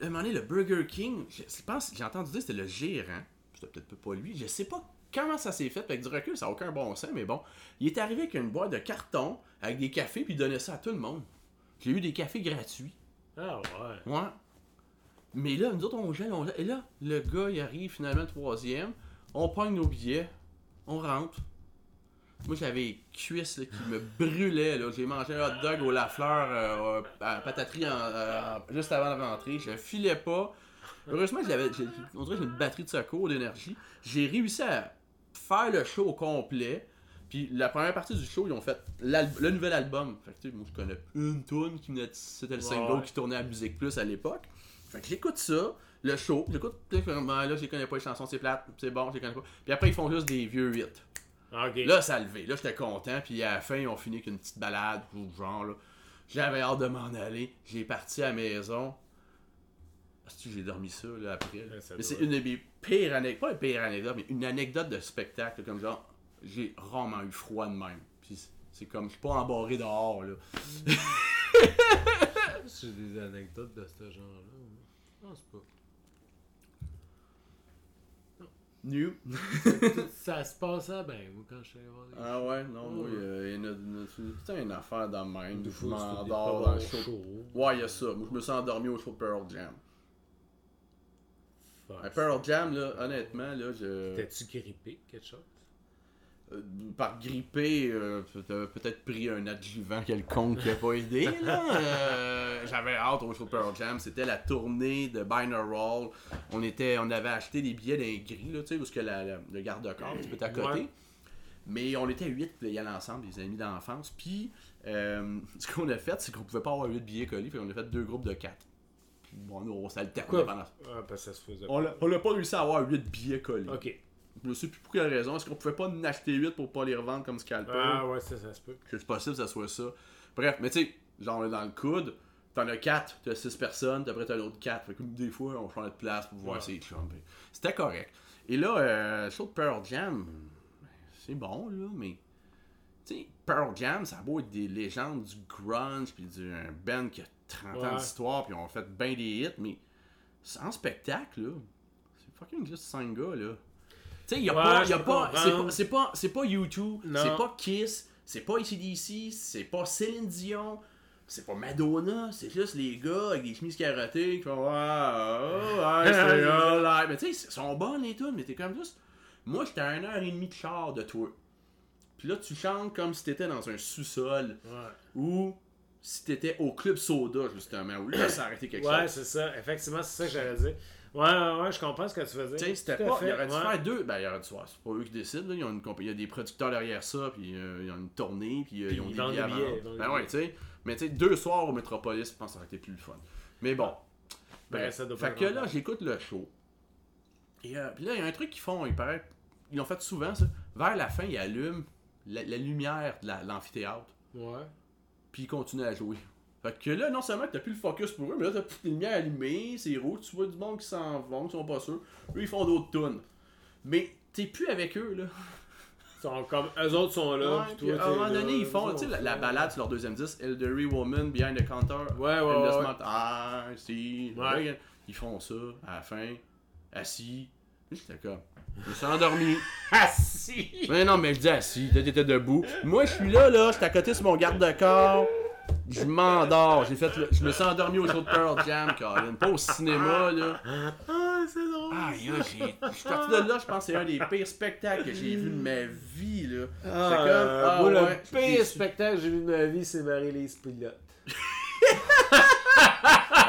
Un moment donné, le Burger King, je je pense, j'ai entendu dire que c'était le gérant. C'était peut-être pas lui. Je sais pas comment ça s'est fait. Avec du recul, ça n'a aucun bon sens, mais bon. Il est arrivé avec une boîte de carton, avec des cafés, puis il donnait ça à tout le monde. J'ai eu des cafés gratuits. Ah ouais. Ouais. Mais là, nous autres, on gèle, on gèle. Et là, le gars, il arrive finalement le troisième. On pogne nos billets. On rentre. Moi, j'avais les cuisses là, qui me brûlaient. là. J'ai mangé un hot dog au Lafleur euh, à pataterie en- euh, juste avant de rentrer. Je filais pas. Heureusement, j'avais, j'ai- on dirait que j'ai une batterie de secours d'énergie. J'ai réussi à faire le show au complet. Puis la première partie du show, ils ont fait le nouvel album. Fait que tu sais, moi je connais une tune qui venait de- c'était le single qui tournait à Musique Plus à l'époque. Fait que j'écoute ça, le show, j'écoute, là, je connais pas les chansons, c'est plate, c'est bon, je les connais pas. Puis après, ils font juste des vieux hits. Ah. Là, ça a levé, là, j'étais content, puis à la fin, ils ont fini avec une petite balade, ou genre, là. J'avais hâte de m'en aller, j'ai parti à la maison. Est-ce que j'ai dormi ça, là, après? là? Ouais, ça mais c'est une de mes pires anecdotes, pas une pire anecdote, mais une anecdote de spectacle, comme genre, j'ai rarement eu froid de même. Puis c'est- c'est comme, je suis pas embarré dehors, là. J'ai des anecdotes de ce genre-là. Je pense pas. New. ça se passait bien, moi, quand je suis allé voir des Ah ouais, non, moi, Ouais. euh, il y a une, c'est une affaire dans même. Des Je m'endors dans le show. Ouais, il y a ça. Moi, je me suis endormi au show de Pearl Jam. Fuck. Ouais, Pearl Jam, là, honnêtement, là, je. T'as-tu grippé quelque chose? Euh, par grippé, euh, t'avais peut-être pris un adjuvant quelconque qui a pas aidé. Euh, J'avais hâte au show Pearl Jam. C'était la tournée de Binaural. On, était, on avait acheté des billets d'un gris, là, tu sais, parce que la- la- le garde-corps, peux à côté. Ouais. Mais on était 8 pour y aller ensemble, des amis d'enfance. Puis, euh, ce qu'on a fait, c'est qu'on pouvait pas avoir 8 billets collés, fait qu'on a fait deux groupes de 4. Puis, bon, nous, on s'alternait pendant Ah, parce que ça se faisait. On l'a on l'a pas réussi à avoir 8 billets collés. Ok. Je ne sais plus pour quelle raison. Est-ce qu'on pouvait pas en acheter 8 pour pas les revendre comme scalper Ah ouais, ça, ça se peut. C'est possible que ça soit ça. Bref, mais tu sais, genre dans le coude, t'en as 4, t'as 6 personnes, après t'as l'autre 4. Fait que des fois, on change de place pour voir Ouais. chums. puis C'était correct. Et là, euh, show de Pearl Jam, c'est bon, là, mais. Tu sais, Pearl Jam, ça a beau être des légendes du grunge, puis d'un band qui a 30 ans Ouais. d'histoire, puis on fait bien des hits, mais en spectacle, là, c'est fucking juste 5 gars, là. Tu sais, y a Ouais, pas. je Y a pas c'est pas, c'est pas, c'est pas U2, Non. c'est pas Kiss, c'est pas ACDC, c'est pas Céline Dion, c'est pas Madonna, c'est juste les gars avec des chemises carottées qui font oh, ouais, c'est. Mais tu sais, ils sont bonnes les tunes, mais t'es comme juste. Moi, j'étais à une heure et demie de char de toi. Puis là, tu chantes comme si t'étais dans un sous-sol Ouais. ou si t'étais au club soda, justement, où là, ça arrêté quelque Ouais, chose. c'est ça. Effectivement, c'est ça que j'allais dire. Ouais, ouais, ouais, je comprends ce que tu dire. Tu sais, c'était pas. Il aurait dû ouais. faire deux. Ben, il aurait dû faire. C'est pas eux qui décident. Là. Ils ont une compagnie. Il y a des producteurs derrière ça. Puis euh, ils ont une tournée. Puis, euh, Puis ils ont ils des billets. Ben ouais, tu sais. Mais tu sais, deux soirs au Métropolis, je pense que ça aurait été plus le fun. Mais bon. Ben, ça doit fait que là, j'écoute le show. Et euh, puis là, il y a un truc qu'ils font. Il paraît. Ils l'ont fait souvent, ça. Vers la fin, ils allument la, la lumière de la- l'amphithéâtre. Ouais. Puis ils continuent à jouer. Fait que là, non seulement que t'as plus le focus pour eux, mais là, t'as toutes les lumières allumées, c'est rouge, tu vois du monde qui s'en vont, qui sont pas sûrs. Eux, ils font d'autres tunes. Mais t'es plus avec eux, là. sont comme, eux autres sont là, Ouais, puis toi, à un moment là, donné, ils font, tu sais, la, balade sur leur deuxième disque, Elderly Woman, Behind the Counter, Ouais, ouais, ouais. Smart- Ah, si. Ouais. Là, Ils font ça, à la fin, assis. J'étais comme, je me suis endormi. Si! Mais non, mais je dis assis, t'étais debout. Moi, je suis là, là, j'étais à côté sur mon garde-corps. Je m'endors. J'ai fait, le- je me suis endormi au show de Pearl Jam, Colin. Pas au cinéma, là. Ah, c'est drôle! Là, j'ai. Je suis parti de là, je pense que c'est un des pires spectacles que j'ai vu de ma vie, là. Ah, C'est comme, ah, moi, ouais, le pire spectacle que j'ai vu de ma vie, c'est Marie-Lise Pilote.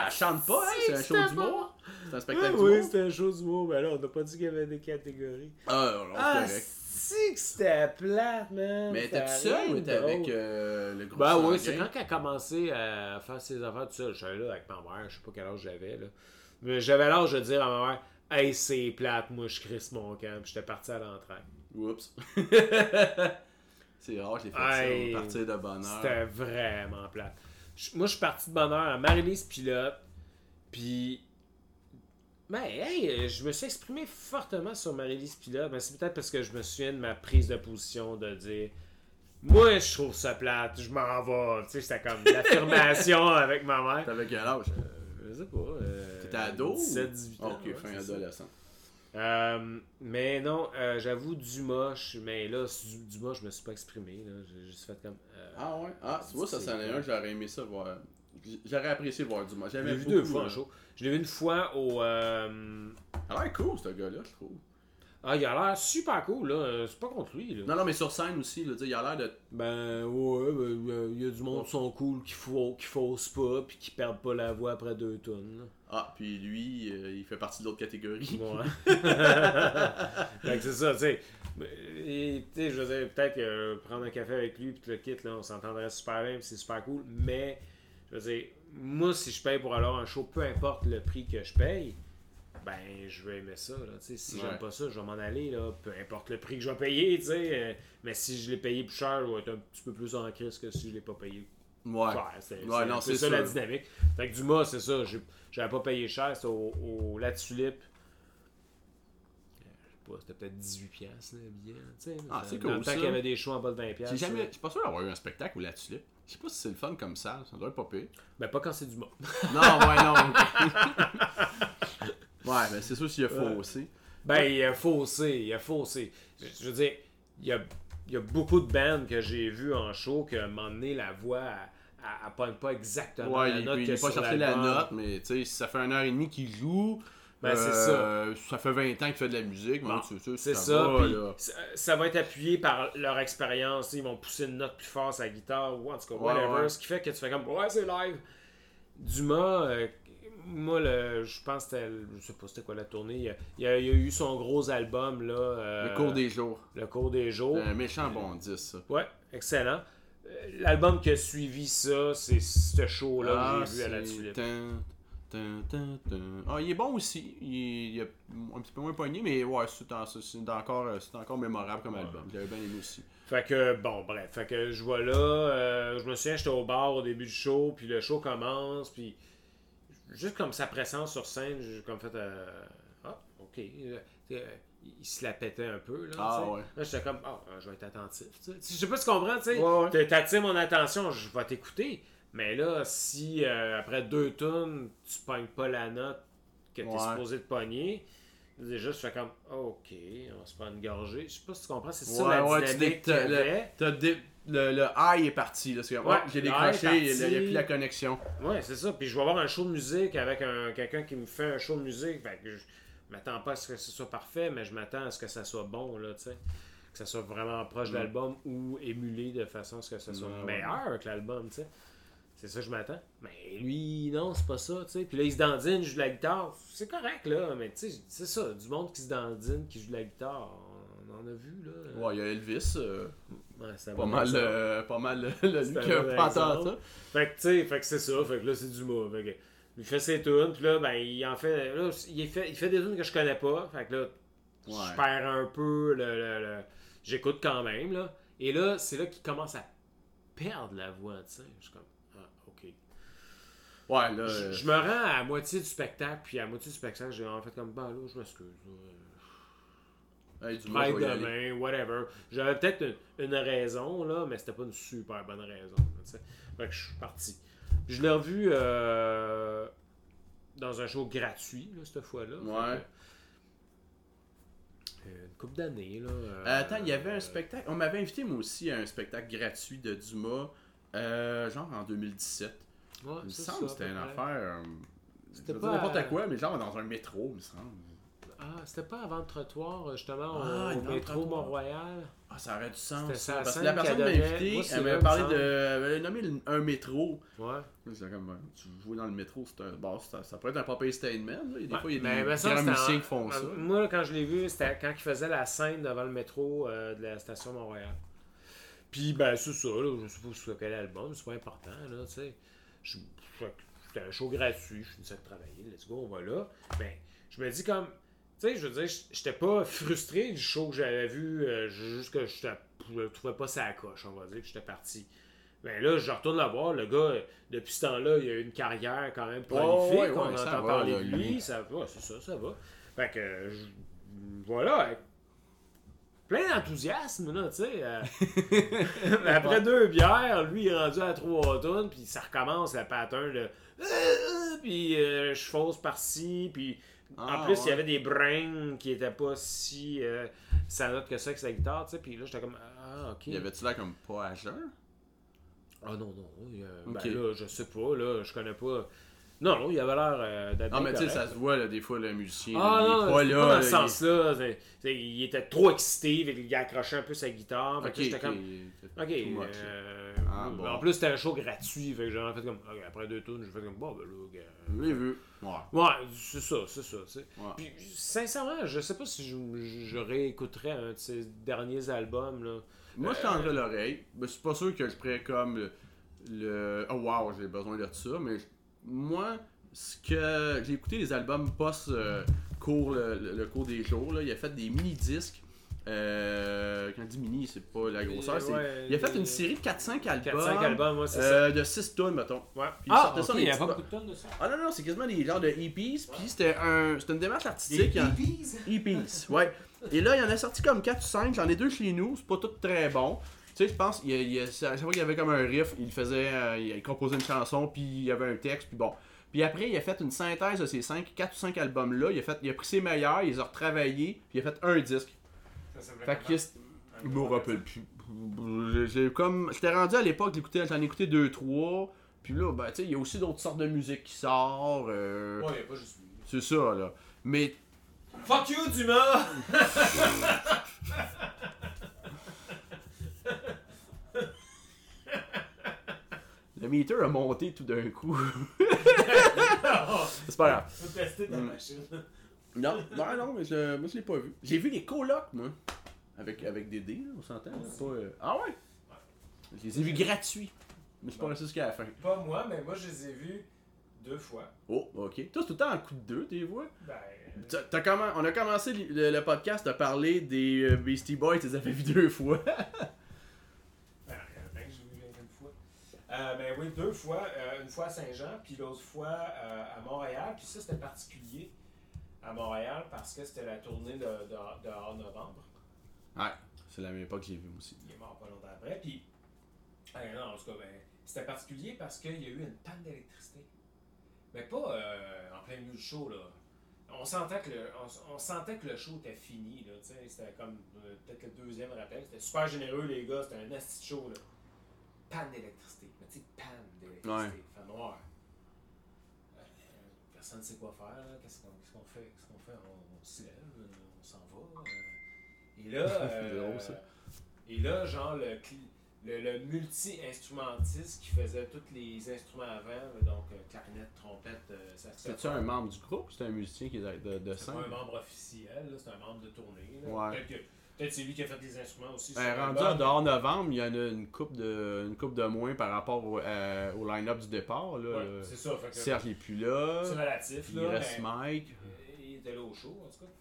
Elle chante pas, hein, c'est un show d'humour. C'est un spectacle oui, d'humour. c'était un show d'humour, mais là, on n'a pas dit qu'il y avait des catégories. Ah, non, c'est Ah, correct. Si que c'était plate, man! Mais t'es tout seul ou t'es avec euh, le groupe Ben oui, c'est quand elle a commencé à faire ses affaires tout seul. J'étais là avec ma mère, je sais pas quel âge j'avais. là. Mais j'avais l'âge de dire à ma mère Hey, c'est plate, moi je crisse mon camp. Puis j'étais parti à l'entraîne. Oups. c'est rare, j'ai fait Hey, ça, partir de bonne heure. C'était vraiment plate. Je- Moi, je suis parti de bonne heure à Marie-Lise Pilote. Puis. Ben, hey, euh, je me suis exprimé fortement sur Marie-Lise Pilote. Mais c'est peut-être parce que je me souviens de ma prise de position de dire. Moi, je trouve ça plate, je m'en vais. Tu sais, c'était comme l'affirmation avec ma mère. T'avais quel âge? Je sais pas. euh, T'étais ado? ou- 17, 18 ans. Ok, ouais, fin adolescent. Euh, mais non, euh, j'avoue, Dumas, je- mais là, sur Du- Dumas, je me suis pas exprimé. là. J'ai juste fait comme. euh, Ah ouais? Ah, tu vois, ça, C'est c'en est un, j'aurais aimé ça voir. J'aurais apprécié voir du J'aimais l'ai vu deux fois en euh, show. Je l'ai vu une fois au. euh, Il a l'air cool, ce gars-là, je trouve. Ah, il a l'air super cool, là. Euh, C'est pas contre lui, là. Non, non, mais sur scène aussi, là, il a l'air de. Ben, ouais, ben, il y a du monde qui sont cool, qui, qui faussent pas, puis qui perdent pas la voix après deux tonnes. là. Ah, puis lui, euh, il fait partie de l'autre catégorie. Ouais. fait que c'est ça, tu sais. Et, Tu sais, je veux dire, peut-être que euh, prendre un café avec lui, puis le kit, là, on s'entendrait super bien, puis c'est super cool. Mais, je veux dire, moi, si je paye pour aller un show, peu importe le prix que je paye, ben, je vais aimer ça, là. Si Ouais. j'aime pas ça, je vais m'en aller, là. Peu importe le prix que je vais payer, euh, mais si je l'ai payé plus cher, je vais être un petit peu plus en crise que si je l'ai pas payé Ouais. C'est Ouais, ça la dynamique. Fait que Dumas, c'est ça. J'avais pas payé cher. C'était au, au La Tulipe. Euh, Je sais pas, c'était peut-être 18$ piastres, le billet. là, Ah, c'est Dans cool, le temps ça. qu'il y avait des shows en bas de 20$. J'ai jamais. Je suis pas sûr d'avoir eu un spectacle où la tulipe. Je sais pas si c'est le fun comme ça, ça doit être pas pire. Ben, pas quand c'est Dumas. Non, ouais, non. ouais, ben c'est sûr s'il a faussé. Ben, il a faussé, il a faussé. Je, je veux dire, il y a, il y a beaucoup de bands que j'ai vues en show que, à un moment donné, la voix, elle, elle pogne pas exactement Ouais, la il, note il que est pas sur cherché la note, mais tu sais, si ça fait une heure et demie qu'il joue. Ben, c'est euh, ça. fait 20 ans qu'il fait de la musique, Bon, C'est ça. ça, va, ça, ça va être appuyé par leur expérience. Ils vont pousser une note plus forte sur la guitare ou en tout cas, whatever. ouais. Ce qui fait que tu fais comme, ouais, c'est live. Dumas, euh, moi, le, je pense que je sais pas c'était quoi la tournée. Il a, il a- eu son gros album, là. euh, Le cours des jours. Le cours des jours. Un méchant bon 10, ça. Ouais, excellent. L'album qui a suivi ça, c'est ce show-là Ah, que j'ai vu à la Tulipe. Ah, il est bon aussi. Il est, il est un petit peu moins poigné, mais ouais, c'est en- c'est encore, euh, c'est encore mémorable comme album. J'avais bien aimé aussi. Fait que, bon, bref. Fait que je vois là, euh, je me souviens, j'étais au bar au début du show, puis le show commence, puis juste comme sa présence sur scène, j'ai comme fait, euh, ah, ok. Euh, il se la pétait un peu, là. Ah, ouais. Là, j'étais comme, ah, je vais être attentif. Je sais pas si tu comprends, tu sais. Ouais, ouais. T'as- T'attires mon attention, je vais t'écouter. Mais là, si euh, après deux tonnes, tu pognes pas la note que t'es Ouais. supposé te pogner, déjà, je fais comme, ok, on se prend une gorgée. Je sais pas si tu comprends, c'est Ouais, ça la ouais, tu dé- le, dé- le, le high est parti. Là, c'est comme, Ouais, oh, j'ai décroché, il n'y a, plus la connexion. Ouais, c'est ça. Puis je vais avoir un show de musique avec un, quelqu'un qui me fait un show de musique. Fait que je m'attends pas à ce que ce soit parfait, mais je m'attends à ce que ça soit bon, là, tu sais. Que ça soit vraiment proche de Mm. l'album ou émulé de façon à ce que ça soit meilleur que l'album, tu sais. C'est ça que je m'attends. Mais lui, non, c'est pas ça, tu sais. Puis là, il se dandine, il joue de la guitare. C'est correct, là, mais tu sais, c'est ça. Du monde qui se dandine, qui joue de la guitare, on en a vu, là. Ouais, il y a Elvis, euh, Ouais, un pas, mal, euh, pas mal le, le- C'est lui qui a pas ça. Fait que, tu sais, fait que c'est ça. Fait que là, c'est du mot. Fait que, il fait ses tunes, puis là, ben, il en fait. Là, il fait, il fait des tunes que je connais pas. Fait que là, Ouais. je perds un peu le. le- le- J'écoute quand même, là. Et là, c'est là qu'il commence à perdre la voix, tu sais. Je suis comme. Ouais, là. Je, euh, je me rends à moitié du spectacle, puis à moitié du spectacle, j'ai en fait comme, bah là, je m'excuse. Hey, aller. demain, whatever. J'avais peut-être une, une raison, là, mais c'était pas une super bonne raison. là, tu sais. Fait que je suis parti. Je l'ai revu euh, dans un show gratuit, là, cette fois-là. Ouais. Que, euh, une couple d'années, là. euh, attends, il y avait un spectacle. On m'avait invité, moi aussi, à un spectacle gratuit de Dumas, euh, genre en 2017. Ouais, Il me c'est semble que c'était une affaire. euh, C'était pas n'importe à- quoi, mais genre dans un métro, il me semble. Ah, c'était pas avant le trottoir, justement, Ah, au, métro. Mont-Royal? Ah, ça aurait du sens. Ça, Parce que la personne m'a invité, c'est elle m'avait parlé de. Elle avait nommé un métro. Ouais. J'étais comme, ouais, tu jouer dans le métro, c'est un. Bon, ça, ça peut être un pop statement. Là. Des Ouais, fois, il y a des grands musiciens en- qui font ça. euh, Moi, quand je l'ai vu, c'était quand il faisait la scène devant le métro euh, de la station Montréal. Puis, ben, c'est ça, là, je sais pas sur quel album, c'est pas important, là, tu sais. Je- C'était un show gratuit, je finissais de travailler, let's go, on va là. Ben, je me dis comme, tu sais, je veux dire, j'étais pas frustré du show que j'avais vu, euh, juste que je ne trouvais pas ça à coche, on va dire, que j'étais parti. Ben là, je retourne le voir, le gars, depuis ce temps-là, il a eu une carrière quand même prolifique, ouais, ouais, on entend parler de lui. lui, ça va, c'est ça, ça va. Fait que, je- voilà, plein d'enthousiasme, là, tu sais. euh. Après deux bières, lui, il est rendu à trois tonnes, puis ça recommence la pattern de... Euh, euh, puis euh, je fausse par-ci, puis... Ah, en plus, il y avait des brings qui étaient pas si euh, ça note que ça avec sa guitare, tu sais. Puis là, j'étais comme, ah, ok. Y avait-tu l'air comme pas à jeun? Ah non, non. Ok. Ben là, je sais pas, là, je connais pas. Non, non, il avait l'air euh, d'être Non, mais tu sais, ça se voit, là, des fois, le musicien. Ah il est non, pas c'était là. pas dans ce il- sens-là. Il était trop excité, qu'il accrochait un peu sa guitare. Fait Ok, que j'étais ok. comme, ok. Too much, euh, Ah, bon. En plus, c'était un show gratuit. Fait que j'aurais fait comme, ok, après deux tours, j'ai fait comme, bon, ben là. Je l'ai vu. Ouais. Ouais, c'est ça, c'est ça. Ouais. Puis, sincèrement, je sais pas si je, je réécouterais un de ses derniers albums. Là. Moi, je tendrais l'oreille. Mais je suis pas sûr que je ferais comme le. le- Oh, wow, j'ai besoin de ça. Mais moi, ce que. J'ai écouté les albums post-cours, le, le- le cours des jours. Là. Il a fait des mini-disques. Euh, quand on dit mini, c'est pas la grosseur. c'est- Ouais, il a fait les- une série de 4-5 albums. 4-5 albums, ouais, c'est euh, De 6 tonnes, mettons. ça. Ouais. Puis il Ah, sortait ça il y des a pas beaucoup de tonnes de ça. Ah non, non, c'est quasiment des genres de EPs. Puis c'était un, c'était une démarche artistique. hein. EPs, ouais. Et là, il y en a sorti comme 4 ou 5. J'en ai deux chez nous. C'est pas tout très bon. Tu sais, je pense, il y a, il à chaque fois qu'il y avait comme un riff, il faisait, euh, il composait une chanson, puis il y avait un texte, puis bon. Puis après, il a fait une synthèse de ces 5, 4 ou 5 albums-là. Il a, fait, il a pris ses meilleurs, il les a retravaillés, puis il a fait un disque. Fait que je me rappelle plus. J'ai- comme. J'étais rendu à l'époque, d'écouter- j'en ai écouté 2-3. Puis là, ben, tu sais, il y a aussi d'autres sortes de musique qui sortent. euh, Ouais, il y a pas juste. C'est ça, là. Mais Fuck you, Dumas! le meter a monté tout d'un coup. c'est pas grave. Faut tester ta machine. Non, non, non, mais je, moi je l'ai pas vu. J'ai vu les colocs, moi. Avec, avec des dés, là, on s'entend. là, pas, euh, Ah ouais? Je les ai vus gratuits. Mais je suis pas resté jusqu'à la fin. Pas moi, mais moi, je les ai vus deux fois. Oh, ok. Toi, c'est tout le temps en coup de deux, tes voix. Ben. T'as- t'as commen- On a commencé le, le- le podcast à parler des euh, Beastie Boys, tu les avais vus deux fois. Ben, ben que j'ai vu une fois. Euh, ben oui, deux fois. Euh, une fois à Saint-Jean, puis l'autre fois euh, à Montréal. Puis ça, c'était particulier à Montréal parce que c'était la tournée de, de, de hors novembre. ouais, c'est la même époque que j'ai vu aussi. Il est mort pas longtemps après. Puis, euh, non, en tout cas, ben, c'était particulier parce qu'il y a eu une panne d'électricité. Mais pas en plein milieu du show, là. On sentait que le, on, on sentait que le show était fini, C'était comme peut-être le deuxième rappel. C'était super généreux, les gars. C'était un de show, là. Panne d'électricité. Sais, panne d'électricité. Fait noir. Euh, personne ne sait quoi faire. Qu'est-ce qu'on qu'est-ce qu'on fait? Qu'est-ce qu'on fait? On, on se lève, euh, on s'en va. euh. Et là, ça. et là, genre, le, le, le multi-instrumentiste qui faisait tous les instruments avant, donc euh, clarinette, trompette, euh, saxophone. C'était-tu un membre du groupe ou c'était un musicien qui de, de C'est un membre officiel, c'est un membre de tournée. Ouais. Peut-être c'est lui qui a fait les instruments aussi. Ben, rendu à dehors novembre, il y en a une coupe de, une coupe de moins par rapport au, euh, au line-up du départ. Là. Ouais, c'est ça. Fait que, Serge n'est plus là. c'est relatif. Il là, reste mais- Mike. Euh, Il était là au show, en tout cas.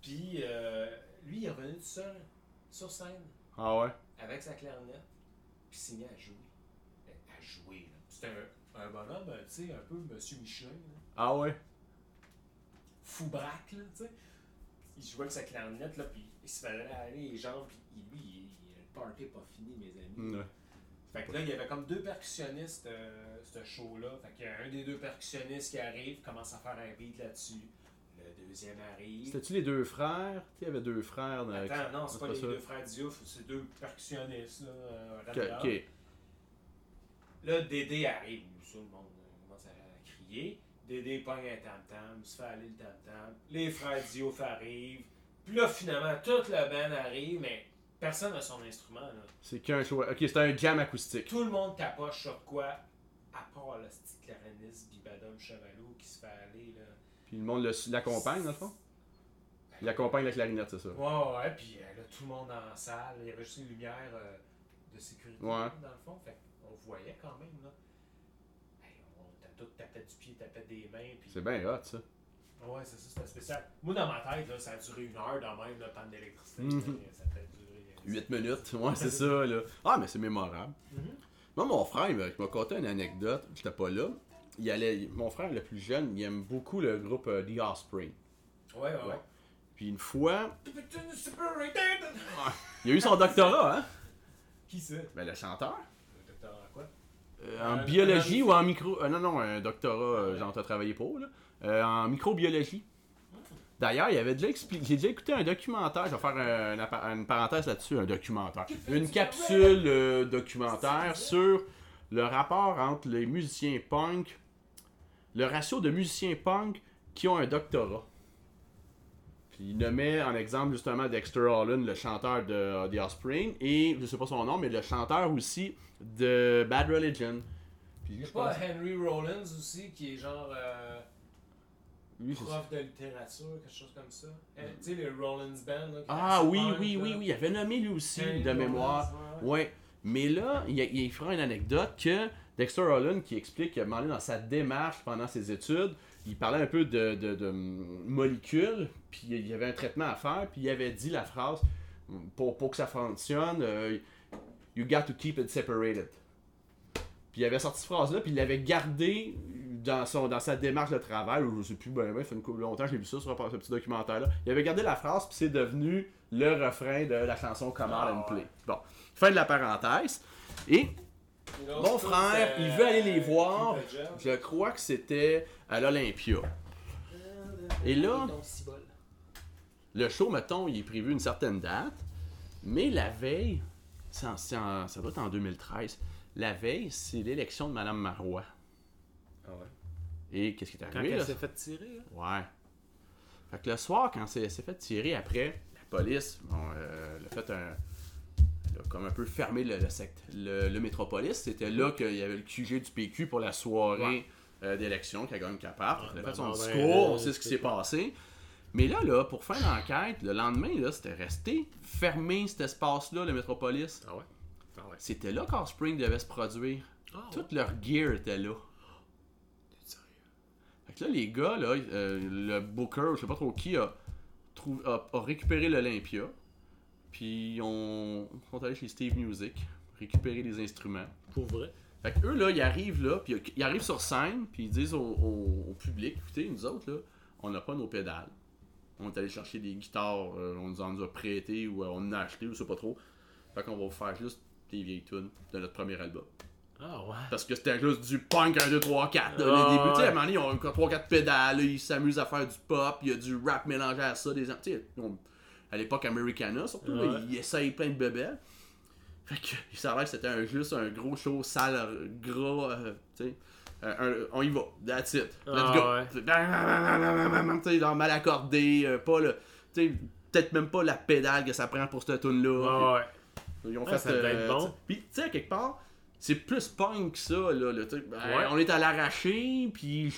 Puis, euh, lui, il est revenu tout seul, sur scène, Ah ouais? avec sa clarinette, puis s'est mis à jouer. À jouer, là. C'était un, un bonhomme, tu sais, un peu Monsieur Michelin, là. Ah ouais? fou braque, là, tu sais. il jouait avec sa clarinette, là, puis il se faisait aller les jambes, puis lui, il, il- le party pas fini, mes amis. Ouais. Fait que là, il y avait comme deux percussionnistes, euh, ce show-là. Fait qu'il y a un des deux percussionnistes qui arrive, commence à faire un beat là-dessus. Le deuxième arrive. C'était-tu les deux frères? Tu il y avait deux frères. dans- Attends, non, c'est pas les ça. deux frères Diouf, c'est deux percussionnistes, là. euh, ok. Là, Dédé arrive, ça, le monde euh, commence à crier. Dédé pogne un tam-tam, se fait aller le tam-tam. Les frères Diouf arrivent. Puis là, finalement, toute la band arrive, mais personne n'a son instrument, là. C'est qu'un choix. Ok, c'était un jam acoustique. Tout le monde capoche sur quoi, à part le petit clariniste Bibadom Chevalot qui se fait aller, là. Puis le monde le- l'accompagne, dans le fond? Il accompagne la clarinette, c'est ça? Ouais, ouais, puis euh, là, tout le monde dans la salle, il y avait juste une lumière euh, de sécurité Ouais. dans le fond, fait on voyait quand même, là. Hey, on tapait du pied, tapait des mains, puis... C'est bien hot, ça. Ouais, c'est ça, c'était spécial. Moi, dans ma tête, là, ça a duré une heure dans même, le temps d'électricité, Mhm. ça a peut duré... euh, 8 minutes, ouais, c'est ça, là. Ah, mais c'est mémorable. Mhm. Moi, mon frère, il m'a conté une anecdote, j'étais pas là. Il allait, mon frère, le plus jeune, il aime beaucoup le groupe euh, The Offspring. Ouais, ouais, ouais. Puis une fois, il a eu son doctorat, hein? Qui c'est? Ben, le chanteur. Le docteur en quoi? Euh, en Euh, biologie ou en micro... euh, non, non, un doctorat, euh, genre, t'as travaillé pour, là. Euh, en microbiologie. D'ailleurs, il avait déjà expliqué... J'ai déjà écouté un documentaire, je vais faire un- une, parenthèse là-dessus, un documentaire. Une capsule euh, documentaire sur le rapport entre les musiciens punk, le ratio de musiciens punk qui ont un doctorat. Puis il nommait en exemple justement Dexter Holland, le chanteur de euh, The Offspring, et je sais pas son nom, mais le chanteur aussi de Bad Religion. Puis Il y a je pas pense- Henry Rollins aussi, qui est genre euh, lui, prof de littérature, quelque chose comme ça. Euh, tu sais, le Rollins Band. Là, qui Ah oui, oui, là. oui, oui, il avait nommé lui aussi de mémoire. ouais, ouais. Ouais. Mais là, il, il fera une anecdote que Dexter Holland qui explique donné, dans sa démarche pendant ses études, il parlait un peu de, de, de molécules, puis il y avait un traitement à faire, puis il avait dit la phrase pour, pour que ça fonctionne, euh, You got to keep it separated. Puis il avait sorti cette phrase-là, puis il l'avait gardé dans, son, dans sa démarche de travail, ou je sais plus, ben, ben, ça fait une couple longtemps que j'ai vu ça sur ce petit documentaire-là. Il avait gardé la phrase, puis c'est devenu le refrain de la chanson Ah, and Play. Bon, fin de la parenthèse. Et mon frère, il veut aller les euh, voir. Je crois que c'était à l'Olympia. Et là-. Le show, mettons, il est prévu une certaine date, mais la veille, c'est en- c'est en- ça doit être en 2013, la veille, c'est l'élection de Madame Marois. Ah ouais. Et qu'est-ce qui est Quand arrivé? elle là? s'est fait tirer, là. Ouais. Fait que le soir, quand c'est- elle s'est fait tirer après, la police, bon, euh, elle a fait un. Elle a comme un peu fermé le, le, sect- le, le métropolis. C'était là qu'il y avait le QG du PQ pour la soirée Ouais. euh, d'élection qui a gagné Capard. Elle a ben, fait son ben, discours, euh, on sait ce qui s'est passé. Mais là, là, pour faire l'enquête, le lendemain, là, c'était resté fermé cet espace-là, le métropolis. Ah ouais. Ah ouais. C'était là qu'Offspring devait se produire. Ah Tout leur gear était là. Là, les gars, là, euh, le booker, je sais pas trop qui, a, a, a récupéré l'Olympia. Puis ils ils sont allés chez Steve Music, récupérer les instruments. Pour vrai? Fait que eux, là, ils arrivent là, puis ils arrivent sur scène, puis ils disent au, au- au public, écoutez, nous autres, là, on n'a pas nos pédales. On est allé chercher des guitares, euh, on nous en a prêté, ou euh, on en a acheté, ou je sais pas trop. Fait qu'on va vous faire juste des vieilles tunes de notre premier album. Ah ouais. Parce que c'était juste du punk 1, 2, 3, 4. là, Ah, le début, tu sais, à un moment donné, ils ont encore 3, 4 pédales, ils s'amusent à faire du pop, il y a du rap mélangé à ça. Des, tu à l'époque Americana, surtout, Ouais. ils essayent plein de bébés. Fait que ça a l'air que c'était un- juste un gros show sale, euh, gras, euh, tu sais. Euh, on y va, that's it, let's Ah, go. ouais. Bam, bam, tu sais, genre mal accordé, euh, pas le. Tu sais, peut-être même pas la pédale que ça prend pour cette tune là Ah ouais. ils ont Ah, fait ça bon. t'sais. Puis, tu sais, quelque part, c'est plus punk que ça, là. là, t'sais. Ben, Ouais. On est à l'arraché, puis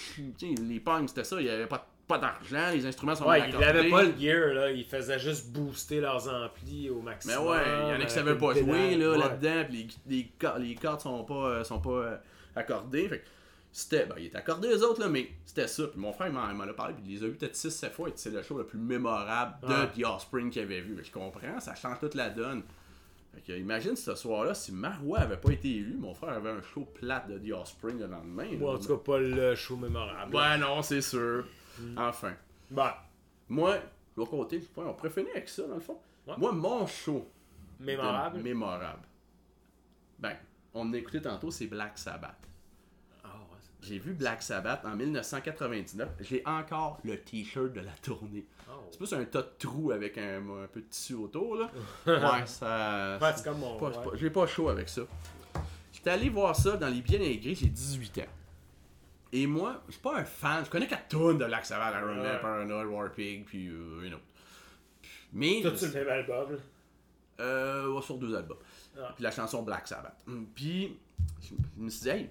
les punks, c'était ça. Il n'y avait pas, pas d'argent, les instruments sont Ouais, ils n'avaient pas le gear, là. Ils faisaient juste booster leurs amplis au Mais maximum. ouais, il y en a qui euh, savaient pas jouer, pédale. là, Ouais. là-dedans, puis les, les, cor- les cordes sont pas, euh, sont pas euh, accordées. Fait c'était, ben, ils étaient accordés les autres, là, mais c'était ça. Puis mon frère, il m'en il a parlé, puis il les a vus peut-être 6-7 fois, et c'est le show le plus mémorable de. The Offspring qu'il avait vu. Fait que je comprends, ça change toute la donne. Fait que, imagine ce soir-là, si Marois avait pas été élu, mon frère avait un show plate de The Offspring le lendemain. Ou en tout cas, pas le show mémorable. Ouais, non, c'est sûr. Enfin. Bah, Moi, l'autre côté, on pourrait finir avec ça, dans le fond. Ouais. Moi, mon show. Mémorable. de- mémorable. Ben, on a écouté tantôt, c'est Black Sabbath. J'ai vu Black Sabbath en 1999. J'ai encore le t-shirt de la tournée. Oh. C'est plus un tas de trous avec un, un peu de tissu autour, là. Ouais, ça. Ouais, c'est comme mon. ouais. J'ai pas chaud avec ça. J'étais allé voir ça dans les billets intégrés, j'ai 18 ans. Et moi, je suis pas un fan, je connais quatre tonnes de Black Sabbath, Iron Man. Paranoid, Warpig, puis euh, une autre. Mais. Tout sur le même album. Euh, sur deux albums. Ah. Puis la chanson Black Sabbath. Hum, Puis, je me suis dit, hey,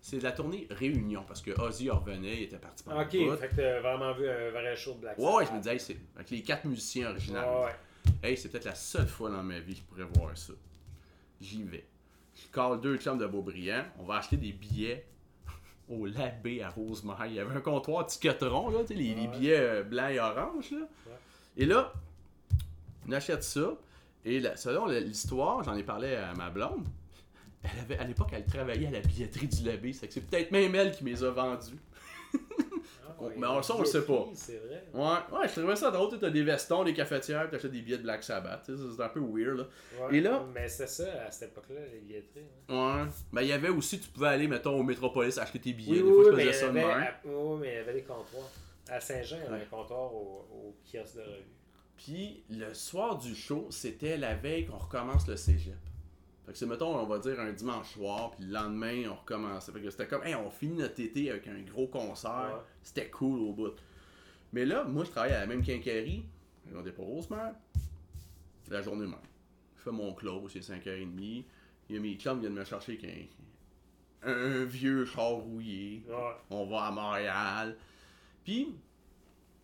c'est de la tournée Réunion, parce que Ozzy revenait, il était parti pendant Ok, bout. fait que t'as vraiment vu un vrai show de Black Ouais, ouais, je me disais, hey, c'est avec les quatre musiciens originaux. Ouais, ouais. Hey, c'est peut-être la seule fois dans ma vie que je pourrais voir ça. J'y vais. Je cale deux chums de Beaubriand. On va acheter des billets au Labé à Rosemère. Il y avait un comptoir ticketeron, là, tu sais, les, billets euh, blancs et oranges, là. Et là, on achète ça. Et là, selon l'histoire, j'en ai parlé à ma blonde. Elle avait, à l'époque, elle travaillait à la billetterie du Labé. C'est que c'est peut-être même elle qui me les a vendus. Ah, ouais, mais on- ça, on le sait pas. C'est vrai. Ouais, ouais, je trouvais ça drôle. Tu as des vestons, des cafetières, tu achètes des billets de Black Sabbath. tu C'est un peu weird, là. Ouais. Et là- Mais c'était ça à cette époque-là, les billetteries. hein. Ouais. Ben, il y avait aussi, tu pouvais aller, mettons, au Métropolis acheter tes billets. Oui, des fois, oui, je mais il faisais y ça de avait, même. à- oui, mais il y avait des comptoirs. À Saint-Jean, il y avait un comptoir au, au kiosque de revue. Puis, le soir du show, c'était la veille qu'on recommence le cégep. Fait que c'est, mettons, on va dire un dimanche soir, puis le lendemain, on recommençait. Fait que c'était comme, hey, on finit notre été avec un gros concert. Ouais. C'était cool au bout. Mais là, moi, je travaille à la même quincaillerie. On pas Rosemère. La journée même. Je fais mon close, c'est 5h30. Il y a mes chums viennent me chercher avec un, un vieux char rouillé. Ouais. On va à Montréal. Puis,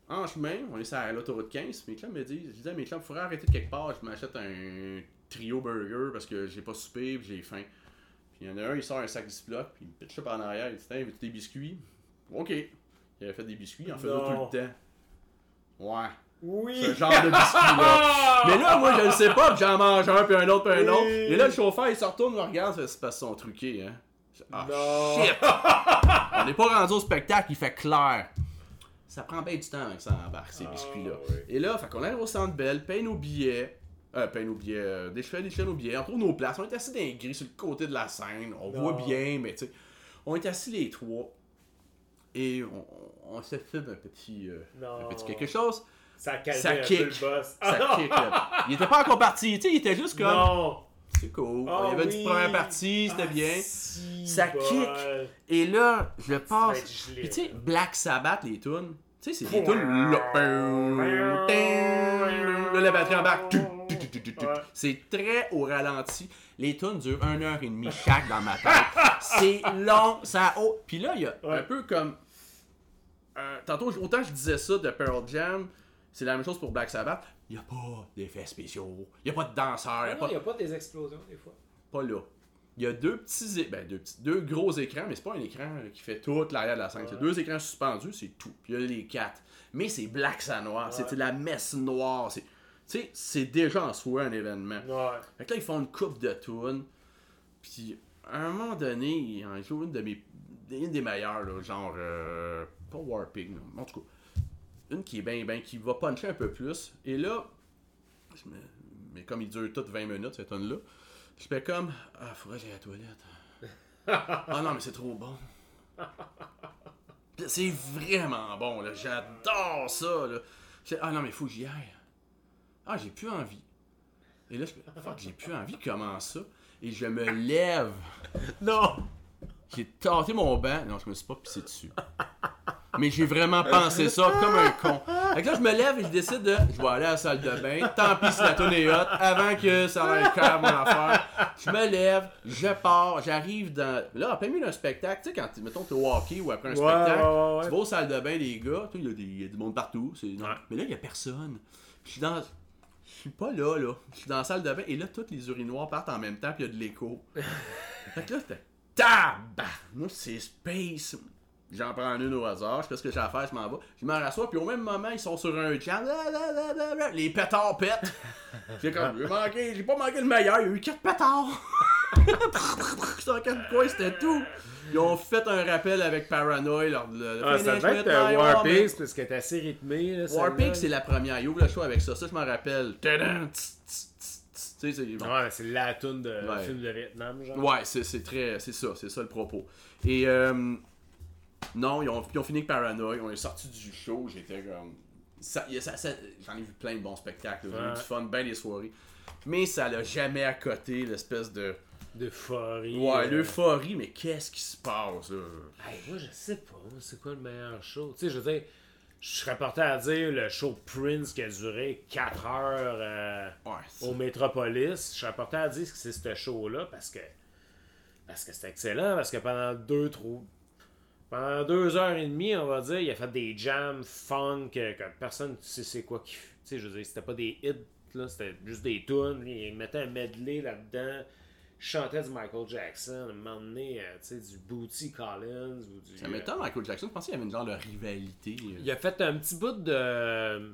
en chemin, on est sur l'autoroute 15. Mes chums me disent, je disais à mes chums, il faudrait arrêter de quelque part. Je m'achète un trio burger parce que j'ai pas soupé et j'ai faim. Puis il y en a un, il sort un sac Ziploc, puis il me pitch par en arrière. Il dit, tiens, veux-tu des biscuits? Ok. Il avait fait des biscuits, il en faisait Non. tout le temps. Ouais. Oui! Ce genre de biscuits-là. Mais là, moi, je le sais pas, puis j'en mange un, puis un autre, puis un autre. Et là, le chauffeur, il se retourne, il regarde, c'est parce qu'ils sont truqués, hein. Ah, Non. shit! On n'est pas rendu au spectacle, il fait clair. Ça prend bien du temps avec ça embarque, ces Ah, biscuits-là. oui. Et là, fait qu'on arrive au centre belle, paye nos billets. Euh, paye nos billets, euh, déchire, déchire nos billets, on trouve nos places. On est assis dans les grilles sur le côté de la scène. On Non. voit bien, mais tu sais. On est assis les trois. Et on, on, se filme un petit, euh, un petit quelque chose. Ça a Ça kick. le boss. Ça kick. Il était pas encore parti, tu sais, il était juste comme. Non! C'est cool. Ah il y avait une petite première partie, c'était Ah, bien. si, Ça bol. kick. Et là, je passe. Puis tu sais. Black Sabbath, les tunes. Tu sais, c'est des tunes. là. La batterie embarque. Tu, Ouais. C'est très au ralenti. Les tunes durent 1 heure et demie chaque dans ma tête. C'est long, ça haut. Puis là, il y a Ouais. un peu comme. euh, tantôt, autant je disais ça de Pearl Jam, c'est la même chose pour Black Sabbath. Il n'y a pas d'effets spéciaux. Il n'y a pas de danseurs. Il n'y a pas a pas des explosions des fois. pas là. Il y a deux petits, é- ben deux petits, deux gros écrans, mais c'est pas un écran qui fait toute l'arrière de la scène. C'est deux écrans suspendus, c'est tout. Puis il y a les quatre. Mais c'est black ça noir, c'est la messe noire. C'est, tu sais, c'est déjà en soi un événement. Ouais. Fait que là, ils font une coupe de tunes. Puis à un moment donné, ils en jouent une de mes, une des meilleures, là, genre euh, pas Warping, là, en tout cas, une qui est bien, bien, qui va puncher un peu plus. Et là, je me- mais comme il dure toutes 20 minutes cette tune là je fais comme ah faudrait que j'aille à la toilette. ah non mais c'est trop bon. C'est vraiment bon là, j'adore ça là. Ah non mais faut que j'y aille. Ah j'ai plus envie. Et là je fuck j'ai plus envie comment ça? Et je me lève. Non! J'ai tenté mon banc. Non, je me suis pas pissé dessus. Mais j'ai vraiment pensé ça comme un con. Fait que là, je me lève et je décide de. Je vais aller à la salle de bain. Tant pis si la tonne est hot. Avant que ça ait cœur mon affaire. Je me lève, je pars, j'arrive dans. Là, plein milieu d'un spectacle, tu sais, quand mettons t'es au hockey ou après un Ouais, spectacle, ouais, ouais, tu vas aux salles de bain, les gars, tu il y, a y du monde partout. non. Mais là, il y a personne. Je suis dans. Je suis pas là, là. Je suis dans la salle de bain et là, toutes les urinoirs partent en même temps puis il y a de l'écho. Fait que là, c'était tabarnouche, c'est space. J'en prends une au hasard, je fais ce que j'ai à faire, je m'en vais. Je me rassois, puis au même moment, ils sont sur un la, Les pétards pètent. J'ai comme, j'ai manqué, j'ai pas manqué le meilleur, il y a eu quatre pétards. 104 points, c'était tout. Ils ont fait un rappel avec Paranoid lors de le Ah, ça devait être euh, War. Pigs parce qu'elle est assez rythmée. Là, War celle-là. Pigs, c'est la première. Il ouvre le show avec ça. Ça, je m'en rappelle. C'est bon. Ouais, la tune de Ouais. film de Vietnam, genre. Ouais, c'est très. C'est ça, c'est ça le propos. Et euh, non, ils ont, ils ont fini avec Paranoid, on est sorti du show, j'étais comme. Ça, J'en ai vu plein de bons spectacles, j'ai eu Ouais. du fun, bien des soirées. Mais ça l'a jamais à côté l'espèce de. D'euphorie. Ouais, euh. l'euphorie, mais qu'est-ce qui se passe là? Hey, moi, je sais pas. C'est quoi le meilleur show? Tu sais, je veux dire, je serais porté à dire le show Prince qui a duré 4 heures euh, Ouais, au Metropolis. Je serais porté à dire que c'est ce show-là parce que parce que c'était excellent. Parce que pendant deux, trois. Pendant deux heures et demie, on va dire, il a fait des jams funk que, que personne ne sait c'est quoi qui. Tu sais, je veux dire, c'était pas des hits, là, c'était juste des tunes. Il mettait un medley là-dedans. Chantait du Michael Jackson, à un moment donné, euh, tu sais, du Booty Collins ou du. Ça m'étonne, Michael Jackson, je pensais qu'il y avait une genre de rivalité. euh. Il a fait un petit bout de.